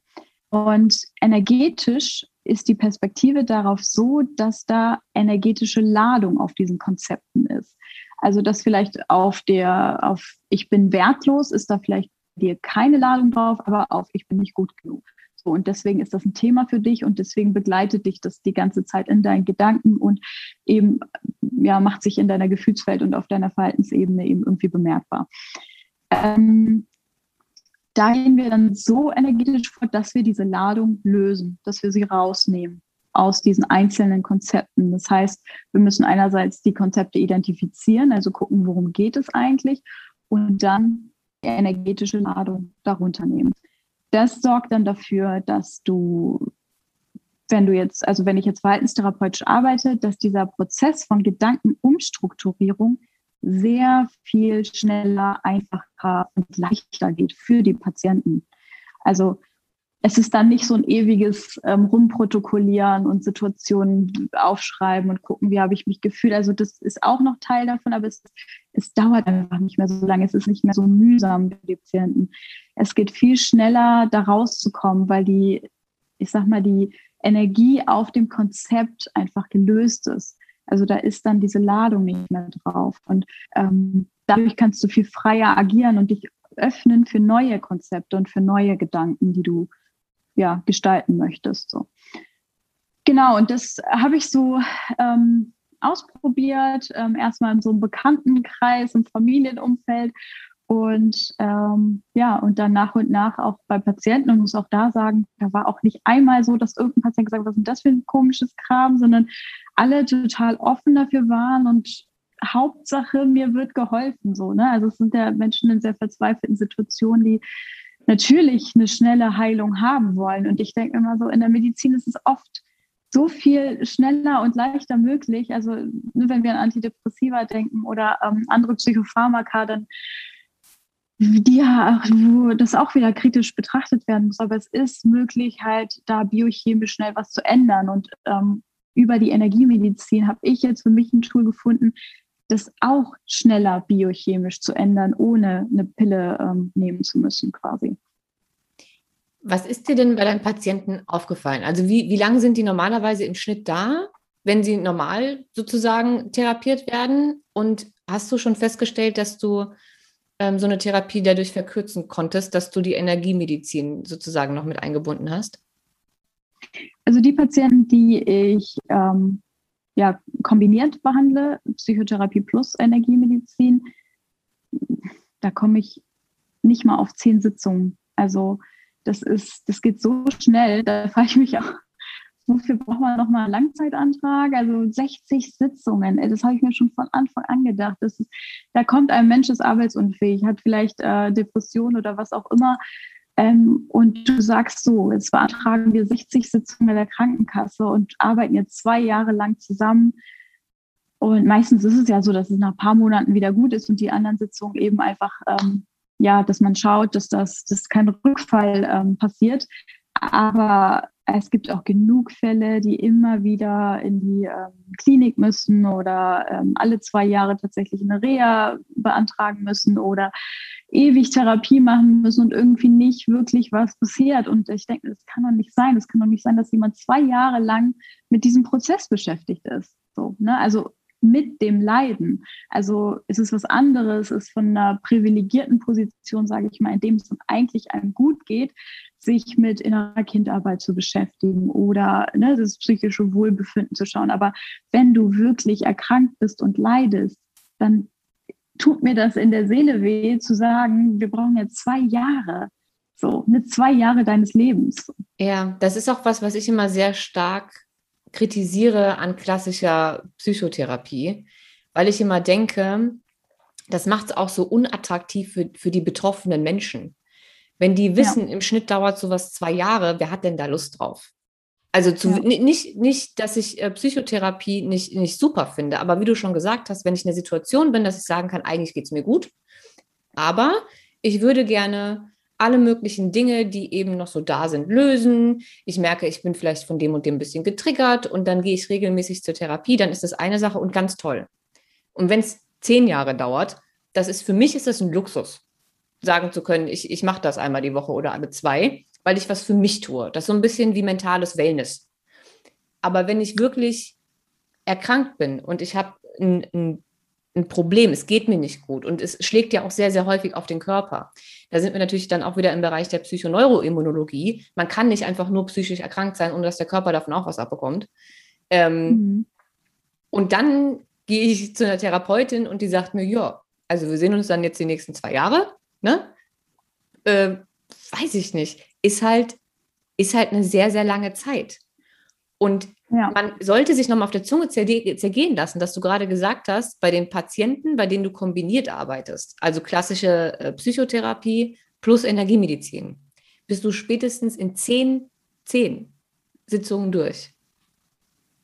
Und energetisch ist die Perspektive darauf so, dass da energetische Ladung auf diesen Konzepten ist. Also dass vielleicht auf der, auf ich bin wertlos, ist da vielleicht dir keine Ladung drauf, aber auf ich bin nicht gut genug. So, und deswegen ist das ein Thema für dich und deswegen begleitet dich das die ganze Zeit in deinen Gedanken und eben ja, macht sich in deiner Gefühlswelt und auf deiner Verhaltensebene eben irgendwie bemerkbar. Ähm, da gehen wir dann so energetisch vor, dass wir diese Ladung lösen, dass wir sie rausnehmen aus diesen einzelnen Konzepten. Das heißt, wir müssen einerseits die Konzepte identifizieren, also gucken, worum geht es eigentlich, und dann die energetische Ladung darunter nehmen. Das sorgt dann dafür, dass du, wenn du jetzt, also wenn ich jetzt verhaltenstherapeutisch arbeite, dass dieser Prozess von Gedankenumstrukturierung sehr viel schneller, einfacher und leichter geht für die Patienten. Also es ist dann nicht so ein ewiges ähm, Rumprotokollieren und Situationen aufschreiben und gucken, wie habe ich mich gefühlt. Also das ist auch noch Teil davon, aber es, es dauert einfach nicht mehr so lange. Es ist nicht mehr so mühsam für die Patienten. Es geht viel schneller, da rauszukommen, weil die, ich sag mal, die Energie auf dem Konzept einfach gelöst ist. Also da ist dann diese Ladung nicht mehr drauf. Und ähm, dadurch kannst du viel freier agieren und dich öffnen für neue Konzepte und für neue Gedanken, die du ja gestalten möchtest. So. Genau, und das habe ich so ähm, ausprobiert, ähm, erstmal in so einem Bekanntenkreis, im Familienumfeld und ähm, ja, und dann nach und nach auch bei Patienten und muss auch da sagen, da war auch nicht einmal so, dass irgendein Patient gesagt hat, was ist das für ein komisches Kram, sondern alle total offen dafür waren und Hauptsache, mir wird geholfen. So, ne? Also es sind ja Menschen in sehr verzweifelten Situationen, die natürlich eine schnelle Heilung haben wollen. Und ich denke immer so, in der Medizin ist es oft so viel schneller und leichter möglich. Also wenn wir an Antidepressiva denken oder ähm, andere Psychopharmaka, dann die ja, wo das auch wieder kritisch betrachtet werden muss. Aber es ist möglich, halt da biochemisch schnell was zu ändern. Und ähm, über die Energiemedizin habe ich jetzt für mich ein Tool gefunden, das auch schneller biochemisch zu ändern, ohne eine Pille ähm, nehmen zu müssen, quasi. Was ist dir denn bei deinen Patienten aufgefallen? Also wie, wie lange sind die normalerweise im Schnitt da, wenn sie normal sozusagen therapiert werden? Und hast du schon festgestellt, dass du ähm, so eine Therapie dadurch verkürzen konntest, dass du die Energiemedizin sozusagen noch mit eingebunden hast? Also die Patienten, die ich ähm, ja, kombiniert behandle, Psychotherapie plus Energiemedizin, da komme ich nicht mal auf zehn Sitzungen. Also das ist, das geht so schnell, da frage ich mich auch, wofür braucht man nochmal einen Langzeitantrag? Also 60 Sitzungen, das habe ich mir schon von Anfang an gedacht. Das ist, da kommt ein Mensch, ist arbeitsunfähig, hat vielleicht äh, Depression oder was auch immer. Ähm, und du sagst so, jetzt beantragen wir 60 Sitzungen der Krankenkasse und arbeiten jetzt zwei Jahre lang zusammen. Und meistens ist es ja so, dass es nach ein paar Monaten wieder gut ist und die anderen Sitzungen eben einfach, ähm, ja, dass man schaut, dass das dass kein Rückfall ähm, passiert. Aber es gibt auch genug Fälle, die immer wieder in die ähm, Klinik müssen oder ähm, alle zwei Jahre tatsächlich eine Reha beantragen müssen oder ewig Therapie machen müssen und irgendwie nicht wirklich was passiert. Und ich denke, das kann doch nicht sein. Es kann doch nicht sein, dass jemand zwei Jahre lang mit diesem Prozess beschäftigt ist. So, ne? Also mit dem Leiden. Also es ist was anderes, es ist von einer privilegierten Position, sage ich mal, in dem es eigentlich einem gut geht, sich mit innerer Kindarbeit zu beschäftigen oder ne, das psychische Wohlbefinden zu schauen. Aber wenn du wirklich erkrankt bist und leidest, dann tut mir das in der Seele weh, zu sagen, wir brauchen jetzt zwei Jahre. So, mit zwei Jahre deines Lebens. Ja, das ist auch was, was ich immer sehr stark kritisiere an klassischer Psychotherapie, weil ich immer denke, das macht es auch so unattraktiv für, für die betroffenen Menschen. Wenn die wissen, ja. im Schnitt dauert sowas zwei Jahre, wer hat denn da Lust drauf? Also zu, ja. nicht, nicht, dass ich äh, Psychotherapie nicht, nicht super finde, aber wie du schon gesagt hast, wenn ich in der Situation bin, dass ich sagen kann, eigentlich geht es mir gut, aber ich würde gerne alle möglichen Dinge, die eben noch so da sind, lösen. Ich merke, ich bin vielleicht von dem und dem ein bisschen getriggert und dann gehe ich regelmäßig zur Therapie, dann ist das eine Sache und ganz toll. Und wenn es zehn Jahre dauert, das ist für mich ist das ein Luxus, sagen zu können, ich, ich mache das einmal die Woche oder alle zwei, weil ich was für mich tue. Das ist so ein bisschen wie mentales Wellness. Aber wenn ich wirklich erkrankt bin und ich habe ein, ein ein Problem, es geht mir nicht gut und es schlägt ja auch sehr, sehr häufig auf den Körper. Da sind wir natürlich dann auch wieder im Bereich der Psychoneuroimmunologie. Man kann nicht einfach nur psychisch erkrankt sein, ohne dass der Körper davon auch was abbekommt. Ähm, mhm. Und dann gehe ich zu einer Therapeutin und die sagt mir, ja, also wir sehen uns dann jetzt die nächsten zwei Jahre, ne? Äh, weiß ich nicht. Ist halt, ist halt eine sehr, sehr lange Zeit. Und ja. man sollte sich nochmal auf der Zunge zergehen lassen, dass du gerade gesagt hast, bei den Patienten, bei denen du kombiniert arbeitest, also klassische äh, Psychotherapie plus Energiemedizin, bist du spätestens in zehn, zehn Sitzungen durch.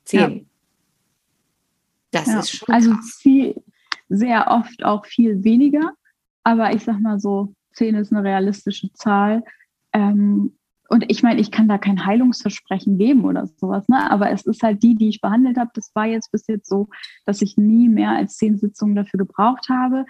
Zehn. Ja. Das ja. ist schon. Also viel, sehr oft auch viel weniger, aber ich sag mal so, zehn ist eine realistische Zahl. Ähm, und ich meine, ich kann da kein Heilungsversprechen geben oder sowas, ne? aber es ist halt die, die ich behandelt habe. Das war jetzt bis jetzt so, dass ich nie mehr als zehn Sitzungen dafür gebraucht habe.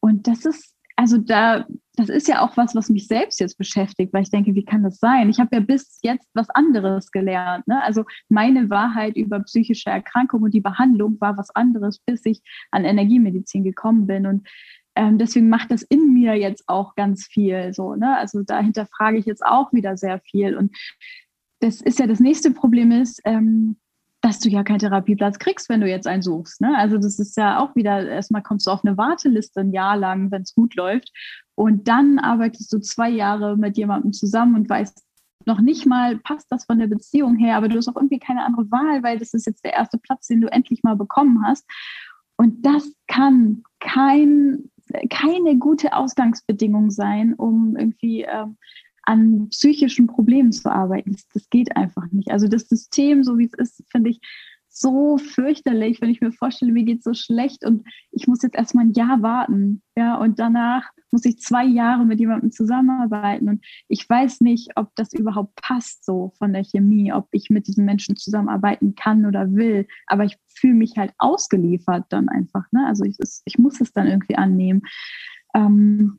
Und das ist, also da, das ist ja auch was, was mich selbst jetzt beschäftigt, weil ich denke, wie kann das sein? Ich habe ja bis jetzt was anderes gelernt. Ne? Also meine Wahrheit über psychische Erkrankungen und die Behandlung war was anderes, bis ich an Energiemedizin gekommen bin. Und ähm, deswegen macht das in mir jetzt auch ganz viel. So, ne? Also dahinter frage ich jetzt auch wieder sehr viel. Und das ist ja das nächste Problem ist, ähm, dass du ja keinen Therapieplatz kriegst, wenn du jetzt einen suchst. Ne? Also das ist ja auch wieder, erstmal kommst du auf eine Warteliste ein Jahr lang, wenn es gut läuft. Und dann arbeitest du zwei Jahre mit jemandem zusammen und weißt noch nicht mal, passt das von der Beziehung her, aber du hast auch irgendwie keine andere Wahl, weil das ist jetzt der erste Platz, den du endlich mal bekommen hast. Und das kann kein keine gute Ausgangsbedingung sein, um irgendwie ähm, an psychischen Problemen zu arbeiten. Das, geht einfach nicht. Also das System, so wie es ist, finde ich so fürchterlich, wenn ich mir vorstelle, mir geht es so schlecht und ich muss jetzt erstmal ein Jahr warten. Ja, und danach muss ich zwei Jahre mit jemandem zusammenarbeiten. Und ich weiß nicht, ob das überhaupt passt, so von der Chemie, ob ich mit diesen Menschen zusammenarbeiten kann oder will. Aber ich fühle mich halt ausgeliefert dann einfach. Ne? Also ich, ich muss es dann irgendwie annehmen. Ähm,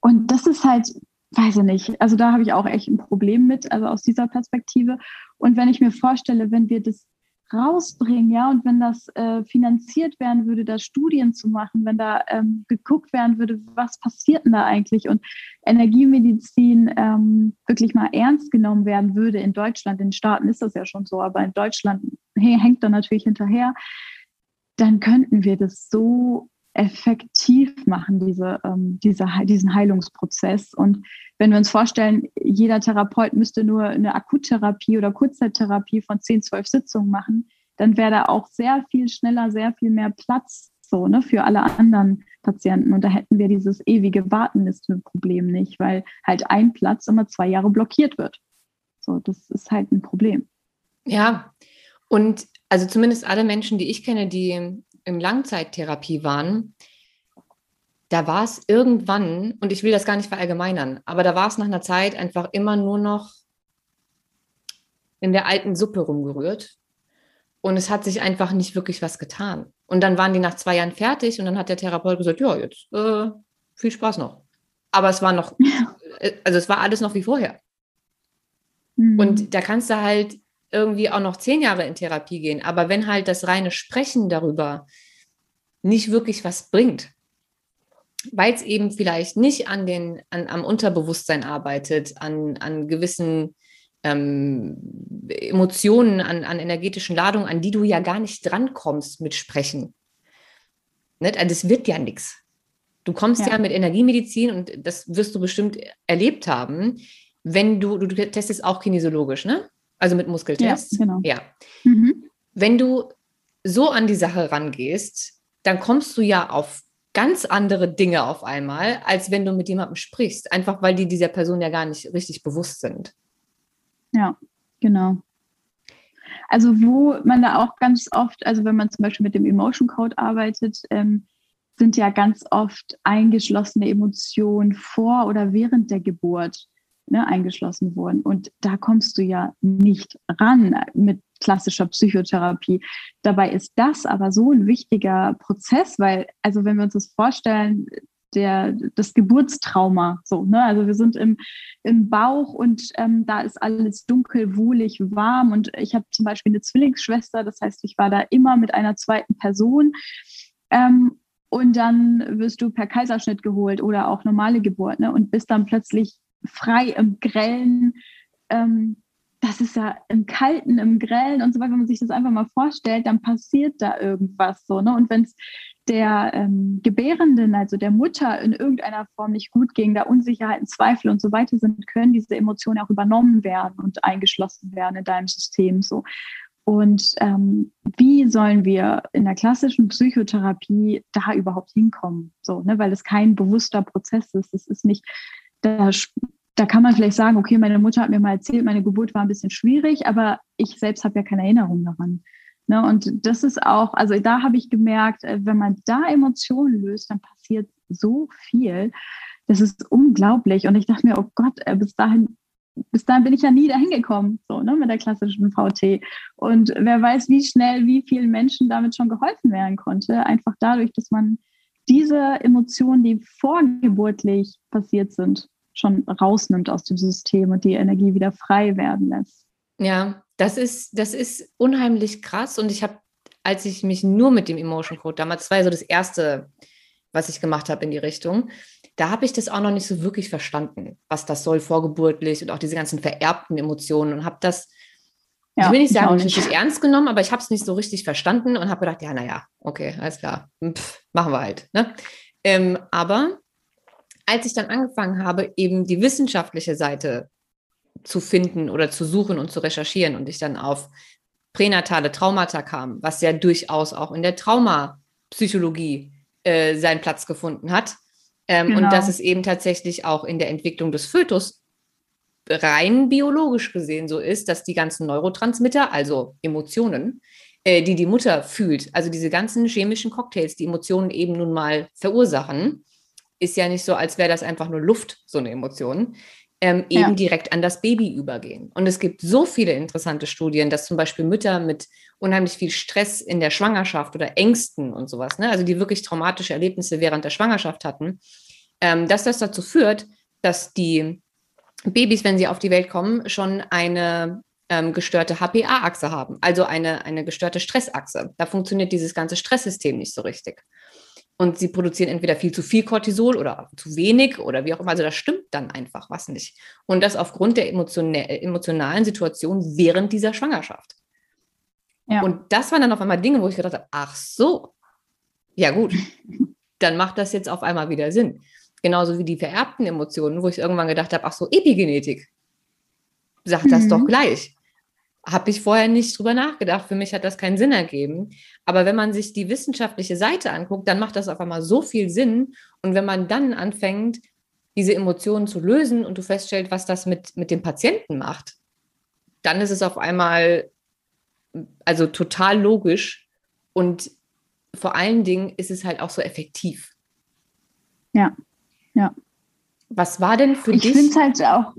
und das ist halt, weiß ich nicht, also da habe ich auch echt ein Problem mit, also aus dieser Perspektive. Und wenn ich mir vorstelle, wenn wir das rausbringen, ja, und wenn das äh, finanziert werden würde, da Studien zu machen, wenn da ähm, geguckt werden würde, was passiert denn da eigentlich und Energiemedizin ähm, wirklich mal ernst genommen werden würde in Deutschland, in den Staaten ist das ja schon so, aber in Deutschland hängt da natürlich hinterher, dann könnten wir das so effektiv machen, diese, ähm, diese, diesen Heilungsprozess. Und wenn wir uns vorstellen, jeder Therapeut müsste nur eine Akuttherapie oder Kurzzeittherapie von 10, 12 Sitzungen machen, dann wäre da auch sehr viel schneller, sehr viel mehr Platz so, ne, für alle anderen Patienten. Und da hätten wir dieses ewige Wartenliste-Problem nicht, weil halt ein Platz immer zwei Jahre blockiert wird. So, das ist halt ein Problem. Ja, und also zumindest alle Menschen, die ich kenne, die im Langzeittherapie waren, da war es irgendwann, und ich will das gar nicht verallgemeinern, aber da war es nach einer Zeit einfach immer nur noch in der alten Suppe rumgerührt und es hat sich einfach nicht wirklich was getan. Und dann waren die nach zwei Jahren fertig und dann hat der Therapeut gesagt, ja, jetzt äh, viel Spaß noch. Aber es war noch, äh, also es war alles noch wie vorher. Mhm. Und da kannst du halt irgendwie auch noch zehn Jahre in Therapie gehen. Aber wenn halt das reine Sprechen darüber nicht wirklich was bringt, weil es eben vielleicht nicht an den, an, am Unterbewusstsein arbeitet, an, an gewissen ähm, Emotionen, an, an energetischen Ladungen, an die du ja gar nicht drankommst mit Sprechen. Nicht? Also das wird ja nichts. Du kommst ja. ja. mit Energiemedizin und das wirst du bestimmt erlebt haben, wenn du, du, du testest auch kinesiologisch, ne? Also mit Muskeltests. Ja, genau. Ja. Mhm. Wenn du so an die Sache rangehst, dann kommst du ja auf ganz andere Dinge auf einmal, als wenn du mit jemandem sprichst, einfach weil die dieser Person ja gar nicht richtig bewusst sind. Ja, genau. Also wo man da auch ganz oft, also wenn man zum Beispiel mit dem Emotion Code arbeitet, ähm, sind ja ganz oft eingeschlossene Emotionen vor oder während der Geburt ne, eingeschlossen worden. Und da kommst du ja nicht ran mit klassischer Psychotherapie. Dabei ist das aber so ein wichtiger Prozess, weil, also wenn wir uns das vorstellen, der, das Geburtstrauma. So, ne? Also wir sind im, im Bauch und ähm, da ist alles dunkel, wohlig, warm. Und ich habe zum Beispiel eine Zwillingsschwester, das heißt, ich war da immer mit einer zweiten Person. Ähm, und dann wirst du per Kaiserschnitt geholt oder auch normale Geburt ne? und bist dann plötzlich frei im Grellen. Ähm, das ist ja im Kalten, im Grellen und so weiter. Wenn man sich das einfach mal vorstellt, dann passiert da irgendwas so. Ne? Und wenn es der ähm, Gebärenden, also der Mutter in irgendeiner Form nicht gut ging, da Unsicherheiten, Zweifel und so weiter sind, können diese Emotionen auch übernommen werden und eingeschlossen werden in deinem System. So. Und ähm, wie sollen wir in der klassischen Psychotherapie da überhaupt hinkommen? So, ne? Weil es kein bewusster Prozess ist. Es ist nicht, da, da kann man vielleicht sagen, okay, meine Mutter hat mir mal erzählt, meine Geburt war ein bisschen schwierig, aber ich selbst habe ja keine Erinnerung daran. Ne? Und das ist auch, also da habe ich gemerkt, äh, wenn man da Emotionen löst, dann passiert so viel. Das ist unglaublich. Und ich dachte mir, oh Gott, äh, bis dahin bis dahin bin ich ja nie dahin gekommen, so, ne, mit der klassischen VT. Und wer weiß, wie schnell, wie vielen Menschen damit schon geholfen werden konnte, einfach dadurch, dass man diese Emotionen, die vorgeburtlich passiert sind, schon rausnimmt aus dem System und die Energie wieder frei werden lässt. Ja, das ist, das ist unheimlich krass. Und ich habe, als ich mich nur mit dem Emotion Code damals, das war ja so das erste, was ich gemacht habe in die Richtung, da habe ich das auch noch nicht so wirklich verstanden, was das soll vorgeburtlich und auch diese ganzen vererbten Emotionen und habe das, ja, ich will nicht sagen, nicht. richtig ernst genommen, aber ich habe es nicht so richtig verstanden und habe gedacht, ja, naja, okay, alles klar, Pff, machen wir halt. Ne? Ähm, aber als ich dann angefangen habe, eben die wissenschaftliche Seite zu finden oder zu suchen und zu recherchieren und ich dann auf pränatale Traumata kam, was ja durchaus auch in der Traumapsychologie äh, seinen Platz gefunden hat, ähm, genau. Und dass es eben tatsächlich auch in der Entwicklung des Fötus rein biologisch gesehen so ist, dass die ganzen Neurotransmitter, also Emotionen, äh, die die Mutter fühlt, also diese ganzen chemischen Cocktails, die Emotionen eben nun mal verursachen, ist ja nicht so, als wäre das einfach nur Luft, so eine Emotion, ähm, eben ja. direkt an das Baby übergehen. Und es gibt so viele interessante Studien, dass zum Beispiel Mütter mit unheimlich viel Stress in der Schwangerschaft oder Ängsten und sowas, ne, also die wirklich traumatische Erlebnisse während der Schwangerschaft hatten, ähm, dass das dazu führt, dass die Babys, wenn sie auf die Welt kommen, schon eine ähm, gestörte HPA-Achse haben, also eine, eine gestörte Stressachse. Da funktioniert dieses ganze Stresssystem nicht so richtig und sie produzieren entweder viel zu viel Cortisol oder zu wenig oder wie auch immer. Also da stimmt dann einfach was nicht. Und das aufgrund der emotionalen Situation während dieser Schwangerschaft. Ja. Und das waren dann auf einmal Dinge, wo ich gedacht habe, ach so, ja gut, (laughs) dann macht das jetzt auf einmal wieder Sinn. Genauso wie die vererbten Emotionen, wo ich irgendwann gedacht habe, ach so, Epigenetik, sagt das mhm. doch gleich habe ich vorher nicht drüber nachgedacht. Für mich hat das keinen Sinn ergeben. Aber wenn man sich die wissenschaftliche Seite anguckt, dann macht das auf einmal so viel Sinn. Und wenn man dann anfängt, diese Emotionen zu lösen und du feststellst, was das mit, mit dem Patienten macht, dann ist es auf einmal also total logisch und vor allen Dingen ist es halt auch so effektiv. Ja, ja. Was war denn für ich dich? Ich finde es halt auch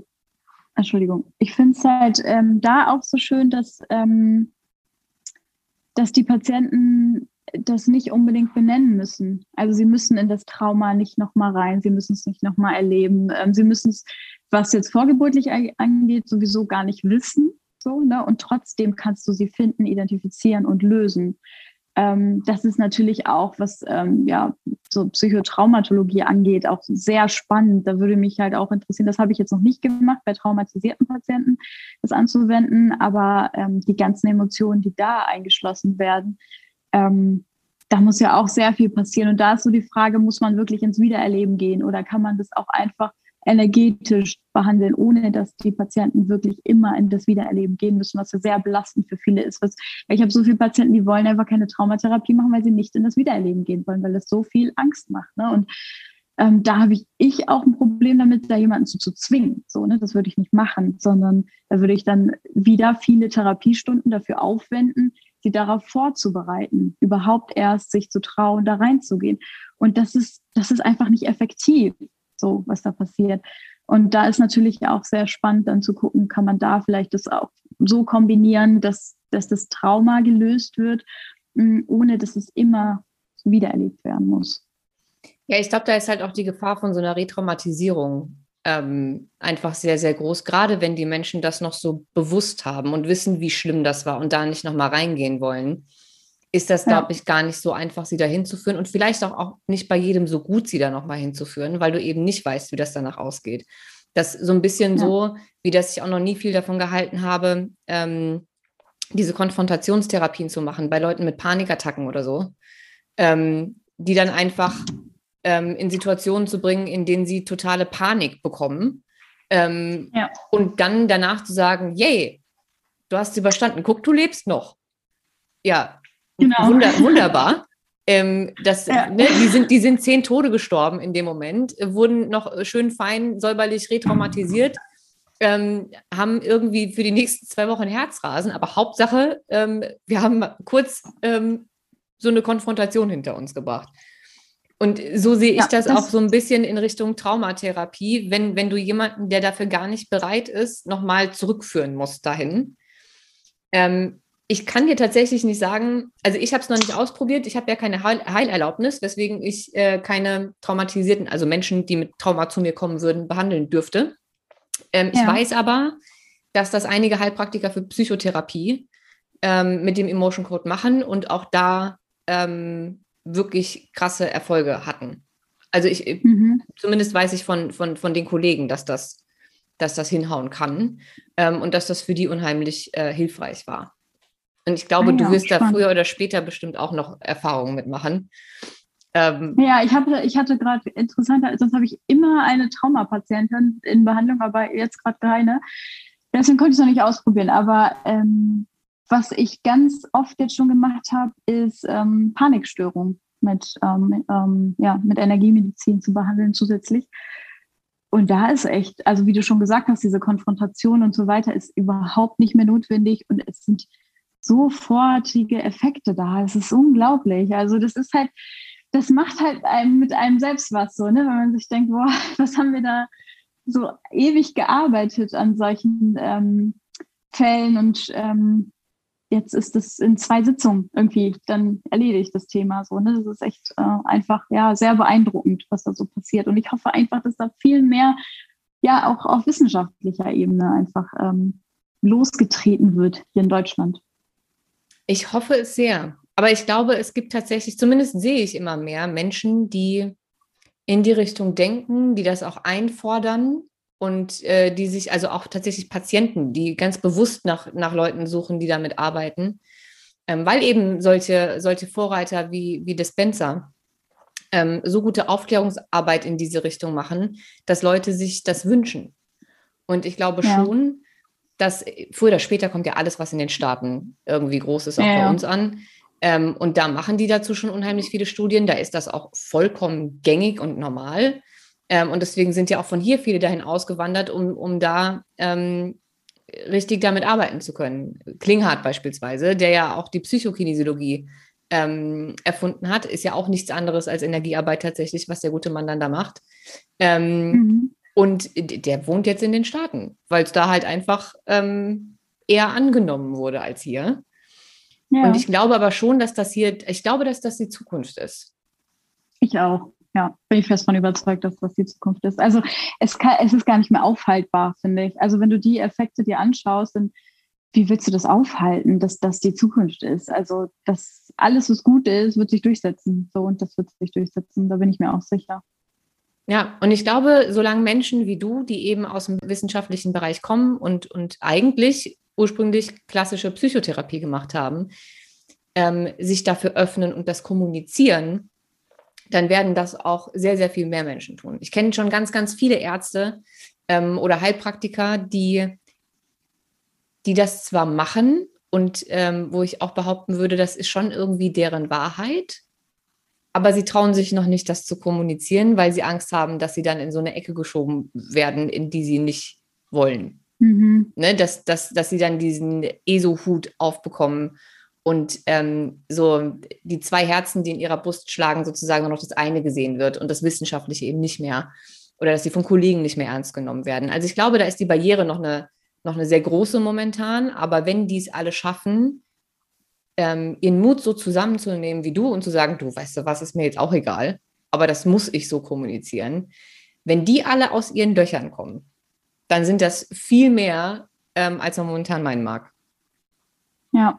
Entschuldigung, ich finde es halt ähm, da auch so schön, dass, ähm, dass die Patienten das nicht unbedingt benennen müssen. Also sie müssen in das Trauma nicht nochmal rein, sie müssen es nicht nochmal erleben. Ähm, sie müssen es, was jetzt vorgeburtlich angeht, sowieso gar nicht wissen. So, ne? Und trotzdem kannst du sie finden, identifizieren und lösen. Ähm, das ist natürlich auch, was ähm, ja, so Psychotraumatologie angeht, auch sehr spannend. Da würde mich halt auch interessieren, das habe ich jetzt noch nicht gemacht, bei traumatisierten Patienten das anzuwenden, aber ähm, die ganzen Emotionen, die da eingeschlossen werden, ähm, da muss ja auch sehr viel passieren. Und da ist so die Frage, muss man wirklich ins Wiedererleben gehen oder kann man das auch einfach energetisch behandeln, ohne dass die Patienten wirklich immer in das Wiedererleben gehen müssen, was sehr belastend für viele ist. Was, ich habe so viele Patienten, die wollen einfach keine Traumatherapie machen, weil sie nicht in das Wiedererleben gehen wollen, weil das so viel Angst macht. Ne? Und ähm, da habe ich, ich auch ein Problem damit, da jemanden zu, zu zwingen. So, ne? Das würde ich nicht machen, sondern da würde ich dann wieder viele Therapiestunden dafür aufwenden, sie darauf vorzubereiten, überhaupt erst sich zu trauen, da reinzugehen. Und das ist, das ist einfach nicht effektiv so, was da passiert. Und da ist natürlich auch sehr spannend, dann zu gucken, kann man da vielleicht das auch so kombinieren, dass, dass das Trauma gelöst wird, mm, ohne dass es immer wiedererlebt werden muss. Ja, ich glaube, da ist halt auch die Gefahr von so einer Retraumatisierung ähm, einfach sehr, sehr groß, gerade wenn die Menschen das noch so bewusst haben und wissen, wie schlimm das war und da nicht nochmal reingehen wollen ist das, glaube ich, gar nicht so einfach, sie da hinzuführen und vielleicht auch, auch nicht bei jedem so gut, sie da nochmal hinzuführen, weil du eben nicht weißt, wie das danach ausgeht. Das so ein bisschen ja. so, wie das ich auch noch nie viel davon gehalten habe, ähm, diese Konfrontationstherapien zu machen bei Leuten mit Panikattacken oder so, ähm, die dann einfach ähm, in Situationen zu bringen, in denen sie totale Panik bekommen. Ähm, ja. Und dann danach zu sagen, yay, du hast es überstanden, guck, du lebst noch. Ja, Genau. Wunder, wunderbar. Ähm, das, ja. ne, die, sind, die sind zehn Tode gestorben in dem Moment, wurden noch schön fein säuberlich retraumatisiert, ähm, haben irgendwie für die nächsten zwei Wochen Herzrasen, aber Hauptsache, ähm, wir haben kurz ähm, so eine Konfrontation hinter uns gebracht. Und so sehe ich ja, das, das, auch so ein bisschen in Richtung Traumatherapie, wenn, wenn du jemanden, der dafür gar nicht bereit ist, nochmal zurückführen musst dahin. Ähm, ich kann dir tatsächlich nicht sagen, also ich habe es noch nicht ausprobiert, ich habe ja keine Heil Heilerlaubnis, weswegen ich äh, keine traumatisierten, also Menschen, die mit Trauma zu mir kommen würden, behandeln dürfte. Ähm, ja. Ich weiß aber, dass das einige Heilpraktiker für Psychotherapie ähm, mit dem Emotion Code machen und auch da ähm, wirklich krasse Erfolge hatten. Also ich, äh, mhm. zumindest weiß ich von, von, von den Kollegen, dass das, dass das hinhauen kann ähm, und dass das für die unheimlich äh, hilfreich war. Und ich glaube, ah, ja, du wirst spannend. da früher oder später bestimmt auch noch Erfahrungen mitmachen. Ähm, ja, ich, hab, ich hatte gerade interessanter, sonst habe ich immer eine Traumapatientin in Behandlung, aber jetzt gerade keine. Deswegen konnte ich es noch nicht ausprobieren. Aber ähm, was ich ganz oft jetzt schon gemacht habe, ist ähm, Panikstörung mit, ähm, ähm, ja, mit Energiemedizin zu behandeln zusätzlich. Und da ist echt, also wie du schon gesagt hast, diese Konfrontation und so weiter ist überhaupt nicht mehr notwendig und es sind sofortige Effekte da. Das ist unglaublich. Also das ist halt, das macht halt einem mit einem selbst was so, ne? wenn man sich denkt, boah, (laughs) was haben wir da so ewig gearbeitet an solchen ähm, Fällen und ähm, jetzt ist es in zwei Sitzungen irgendwie dann erledigt, das Thema so. Ne? Das ist echt äh, einfach ja sehr beeindruckend, was da so passiert. Und ich hoffe einfach, dass da viel mehr, ja, auch auf wissenschaftlicher Ebene einfach ähm, losgetreten wird hier in Deutschland. Ich hoffe es sehr. Aber ich glaube, es gibt tatsächlich, zumindest sehe ich immer mehr Menschen, die in die Richtung denken, die das auch einfordern und äh, die sich, also auch tatsächlich Patienten, die ganz bewusst nach, nach Leuten suchen, die damit arbeiten, ähm, weil eben solche, solche Vorreiter wie, wie Dispenser ähm, so gute Aufklärungsarbeit in diese Richtung machen, dass Leute sich das wünschen. Und ich glaube ja. schon, dass früher oder später kommt ja alles, was in den Staaten irgendwie groß ist, auch ja, bei uns an. Ähm, und da machen die dazu schon unheimlich viele Studien. Da ist das auch vollkommen gängig und normal. Ähm, und deswegen sind ja auch von hier viele dahin ausgewandert, um, um da ähm, richtig damit arbeiten zu können. Klinghardt beispielsweise, der ja auch die Psychokinesiologie ähm, erfunden hat, ist ja auch nichts anderes als Energiearbeit tatsächlich, was der gute Mann dann da macht. Ähm, mhm. Und der wohnt jetzt in den Staaten, weil es da halt einfach ähm, eher angenommen wurde als hier. Ja. Und ich glaube aber schon, dass das hier, ich glaube, dass das die Zukunft ist. Ich auch. Ja, bin ich fest von überzeugt, dass das die Zukunft ist. Also es, kann, es ist gar nicht mehr aufhaltbar, finde ich. Also wenn du die Effekte dir anschaust, dann wie willst du das aufhalten, dass das die Zukunft ist? Also das alles, was gut ist, wird sich durchsetzen. So und das wird sich durchsetzen. Da bin ich mir auch sicher. Ja, und ich glaube, solange Menschen wie du, die eben aus dem wissenschaftlichen Bereich kommen und, und eigentlich ursprünglich klassische Psychotherapie gemacht haben, ähm, sich dafür öffnen und das kommunizieren, dann werden das auch sehr, sehr viel mehr Menschen tun. Ich kenne schon ganz, ganz viele Ärzte ähm, oder Heilpraktiker, die, die das zwar machen und ähm, wo ich auch behaupten würde, das ist schon irgendwie deren Wahrheit, aber sie trauen sich noch nicht, das zu kommunizieren, weil sie Angst haben, dass sie dann in so eine Ecke geschoben werden, in die sie nicht wollen. Mhm. Ne, dass, dass, dass sie dann diesen ESO-Hut aufbekommen und ähm, so die zwei Herzen, die in ihrer Brust schlagen, sozusagen nur noch das eine gesehen wird und das Wissenschaftliche eben nicht mehr. Oder dass sie von Kollegen nicht mehr ernst genommen werden. Also ich glaube, da ist die Barriere noch eine, noch eine sehr große momentan. Aber wenn die es alle schaffen, ähm, ihren Mut so zusammenzunehmen wie du und zu sagen, du weißt du was, ist mir jetzt auch egal, aber das muss ich so kommunizieren. Wenn die alle aus ihren Löchern kommen, dann sind das viel mehr, ähm, als man momentan meinen mag. Ja,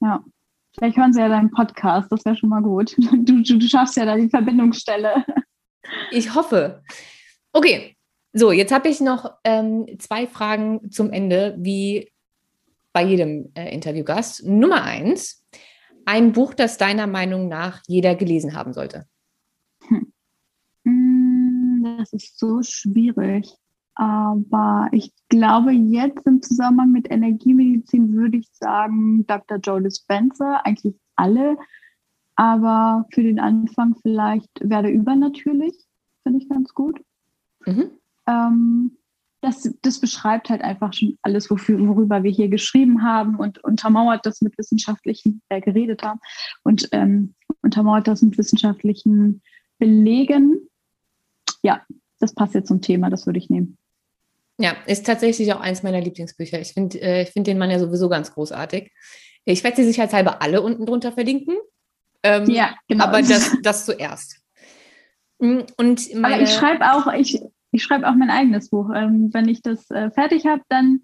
ja. Vielleicht hören sie ja deinen Podcast, das wäre schon mal gut. (laughs) Du, du, du schaffst ja da die Verbindungsstelle. Ich hoffe. Okay, so, jetzt habe ich noch ähm, zwei Fragen zum Ende, wie bei jedem äh, Interviewgast. Nummer eins, ein Buch, das deiner Meinung nach jeder gelesen haben sollte. Hm. hm das ist so schwierig. Aber ich glaube, jetzt im Zusammenhang mit Energiemedizin würde ich sagen, Dr. Joe Dispenza, eigentlich alle. Aber für den Anfang vielleicht werde übernatürlich, finde ich ganz gut. Mhm. Ähm, das, das beschreibt halt einfach schon alles, wofür, worüber wir hier geschrieben haben und untermauert das mit wissenschaftlichen, äh, geredet haben und ähm, untermauert das mit wissenschaftlichen Belegen. Ja, das passt jetzt zum Thema, das würde ich nehmen. Ja, ist tatsächlich auch eins meiner Lieblingsbücher. Ich finde äh, find den Mann ja sowieso ganz großartig. Ich werde sie sicherheitshalber alle unten drunter verlinken. Ähm, ja, genau. Aber das, (laughs) das zuerst. Mm, und meine, aber ich schreibe auch, ich, ich schreibe auch mein eigenes Buch. Ähm, wenn ich das äh, fertig habe, dann,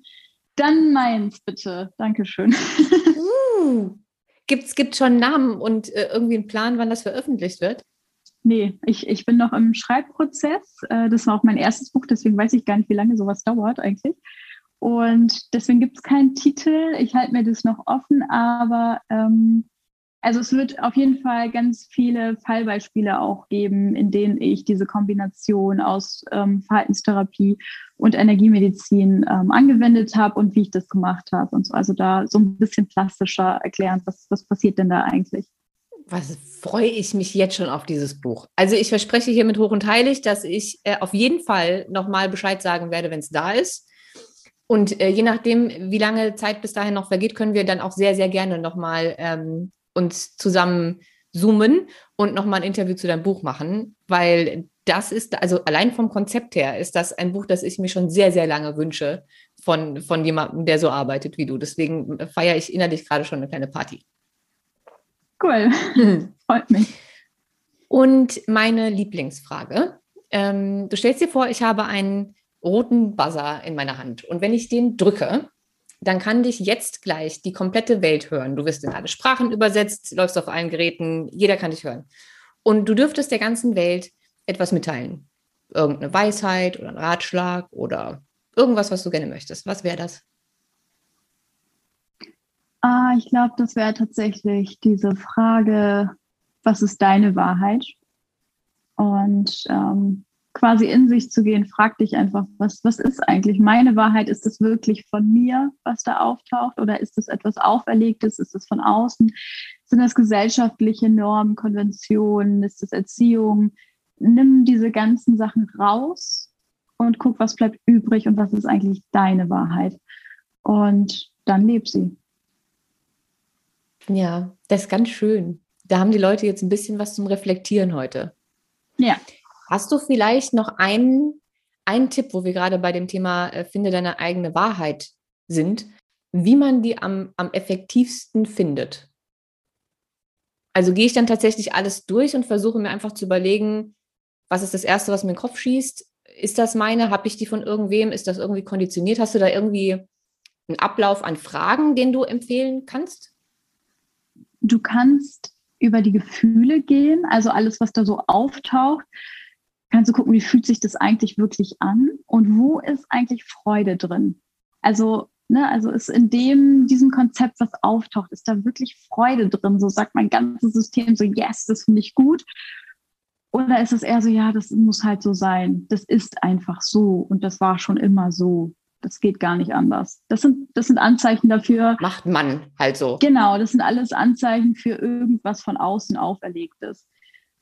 dann meins bitte. Dankeschön. (laughs) uh, Gibt es schon Namen und äh, irgendwie einen Plan, wann das veröffentlicht wird? Nee, ich, ich bin noch im Schreibprozess. Äh, das war auch mein erstes Buch, deswegen weiß ich gar nicht, wie lange sowas dauert eigentlich. Und deswegen gibt es keinen Titel. Ich halte mir das noch offen, aber ähm, also es wird auf jeden Fall ganz viele Fallbeispiele auch geben, in denen ich diese Kombination aus ähm, Verhaltenstherapie und Energiemedizin ähm, angewendet habe und wie ich das gemacht habe und so. Also da so ein bisschen plastischer erklären, was, was passiert denn da eigentlich was freue ich mich jetzt schon auf dieses Buch. Also ich verspreche hiermit hoch und heilig, dass ich äh, auf jeden Fall nochmal Bescheid sagen werde, wenn es da ist. Und äh, je nachdem, wie lange Zeit bis dahin noch vergeht, können wir dann auch sehr, sehr gerne nochmal ähm, uns zusammen zoomen und nochmal ein Interview zu deinem Buch machen, weil das ist, also allein vom Konzept her, ist das ein Buch, das ich mir schon sehr, sehr lange wünsche von, von jemandem, der so arbeitet wie du. Deswegen feiere ich innerlich gerade schon eine kleine Party. Cool. (laughs) Freut mich. Und meine Lieblingsfrage. Ähm, du stellst dir vor, ich habe einen roten Buzzer in meiner Hand. Und wenn ich den drücke, dann kann dich jetzt gleich die komplette Welt hören. Du wirst in alle Sprachen übersetzt, läufst auf allen Geräten, jeder kann dich hören. Und du dürftest der ganzen Welt etwas mitteilen. Irgendeine Weisheit oder ein Ratschlag oder irgendwas, was du gerne möchtest. Was wäre das? Ah, ich glaube, das wäre tatsächlich diese Frage, was ist deine Wahrheit? Und ähm, quasi in sich zu gehen, frag dich einfach, was, was ist eigentlich meine Wahrheit? Ist es wirklich von mir, was da auftaucht? Oder ist es etwas Auferlegtes? Ist es von außen? Sind das gesellschaftliche Normen, Konventionen? Ist es Erziehung? Nimm diese ganzen Sachen raus und guck, was bleibt übrig und was ist eigentlich deine Wahrheit. Und dann leb sie. Ja, das ist ganz schön. Da haben die Leute jetzt ein bisschen was zum Reflektieren heute. Ja. Hast du vielleicht noch einen, ein Tipp, wo wir gerade bei dem Thema äh, Finde deine eigene Wahrheit sind, wie man die am, am effektivsten findet. Also gehe ich dann tatsächlich alles durch und versuche mir einfach zu überlegen, was ist das Erste, was mir in den Kopf schießt? Ist das meine? Habe ich die von irgendwem? Ist das irgendwie konditioniert? Hast du da irgendwie einen Ablauf an Fragen, den du empfehlen kannst? Du kannst über die Gefühle gehen, also alles, was da so auftaucht, kannst du gucken, wie fühlt sich das eigentlich wirklich an und wo ist eigentlich Freude drin? Also, ne, also ist in dem, diesem Konzept, was auftaucht, ist da wirklich Freude drin? So sagt mein ganzes System so, yes, das finde ich gut. Oder ist es eher so, ja, das muss halt so sein. Das ist einfach so und das war schon immer so. Das geht gar nicht anders. Das sind, das sind Anzeichen dafür. Macht man halt so. Genau, das sind alles Anzeichen für irgendwas von außen auferlegtes.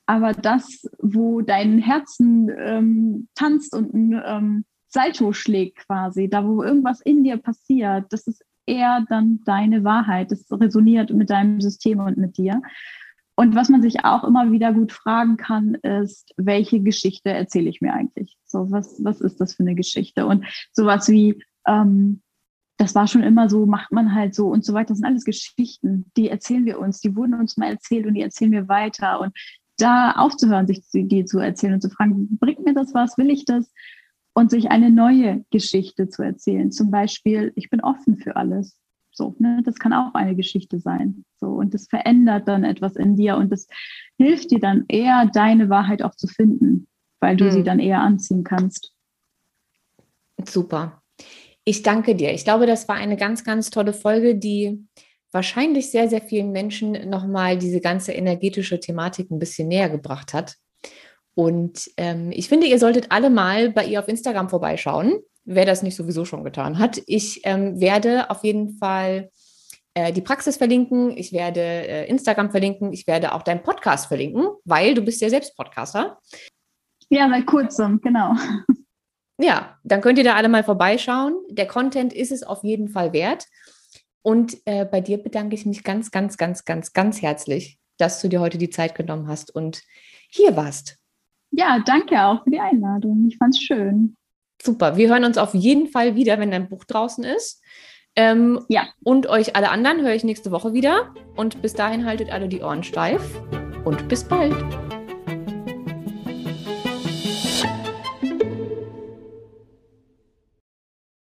Aber das, wo dein Herzen ähm, tanzt und ein ähm, Salto schlägt quasi, da wo irgendwas in dir passiert, das ist eher dann deine Wahrheit. Das resoniert mit deinem System und mit dir. Und was man sich auch immer wieder gut fragen kann, ist, welche Geschichte erzähle ich mir eigentlich? So, was, was ist das für eine Geschichte? Und sowas wie, ähm, das war schon immer so, macht man halt so und so weiter. Das sind alles Geschichten, die erzählen wir uns, die wurden uns mal erzählt und die erzählen wir weiter. Und da aufzuhören, sich die zu erzählen und zu fragen, bringt mir das was, will ich das? Und sich eine neue Geschichte zu erzählen. Zum Beispiel, ich bin offen für alles. So, ne? Das kann auch eine Geschichte sein. So, und das verändert dann etwas in dir und das hilft dir dann eher, deine Wahrheit auch zu finden, weil du mhm. sie dann eher anziehen kannst. Super. Ich danke dir. Ich glaube, das war eine ganz, ganz tolle Folge, die wahrscheinlich sehr, sehr vielen Menschen nochmal diese ganze energetische Thematik ein bisschen näher gebracht hat. Und ähm, ich finde, ihr solltet alle mal bei ihr auf Instagram vorbeischauen wer das nicht sowieso schon getan hat. Ich ähm, werde auf jeden Fall äh, die Praxis verlinken, ich werde äh, Instagram verlinken, ich werde auch deinen Podcast verlinken, weil du bist ja selbst Podcaster. Ja, seit kurzem, genau. Ja, dann könnt ihr da alle mal vorbeischauen. Der Content ist es auf jeden Fall wert. Und äh, bei dir bedanke ich mich ganz, ganz, ganz, ganz, ganz herzlich, dass du dir heute die Zeit genommen hast und hier warst. Ja, danke auch für die Einladung. Ich fand es schön. Super. Wir hören uns auf jeden Fall wieder, wenn dein Buch draußen ist. Ähm, ja. Und euch alle anderen höre ich nächste Woche wieder. Und bis dahin haltet alle die Ohren steif und bis bald.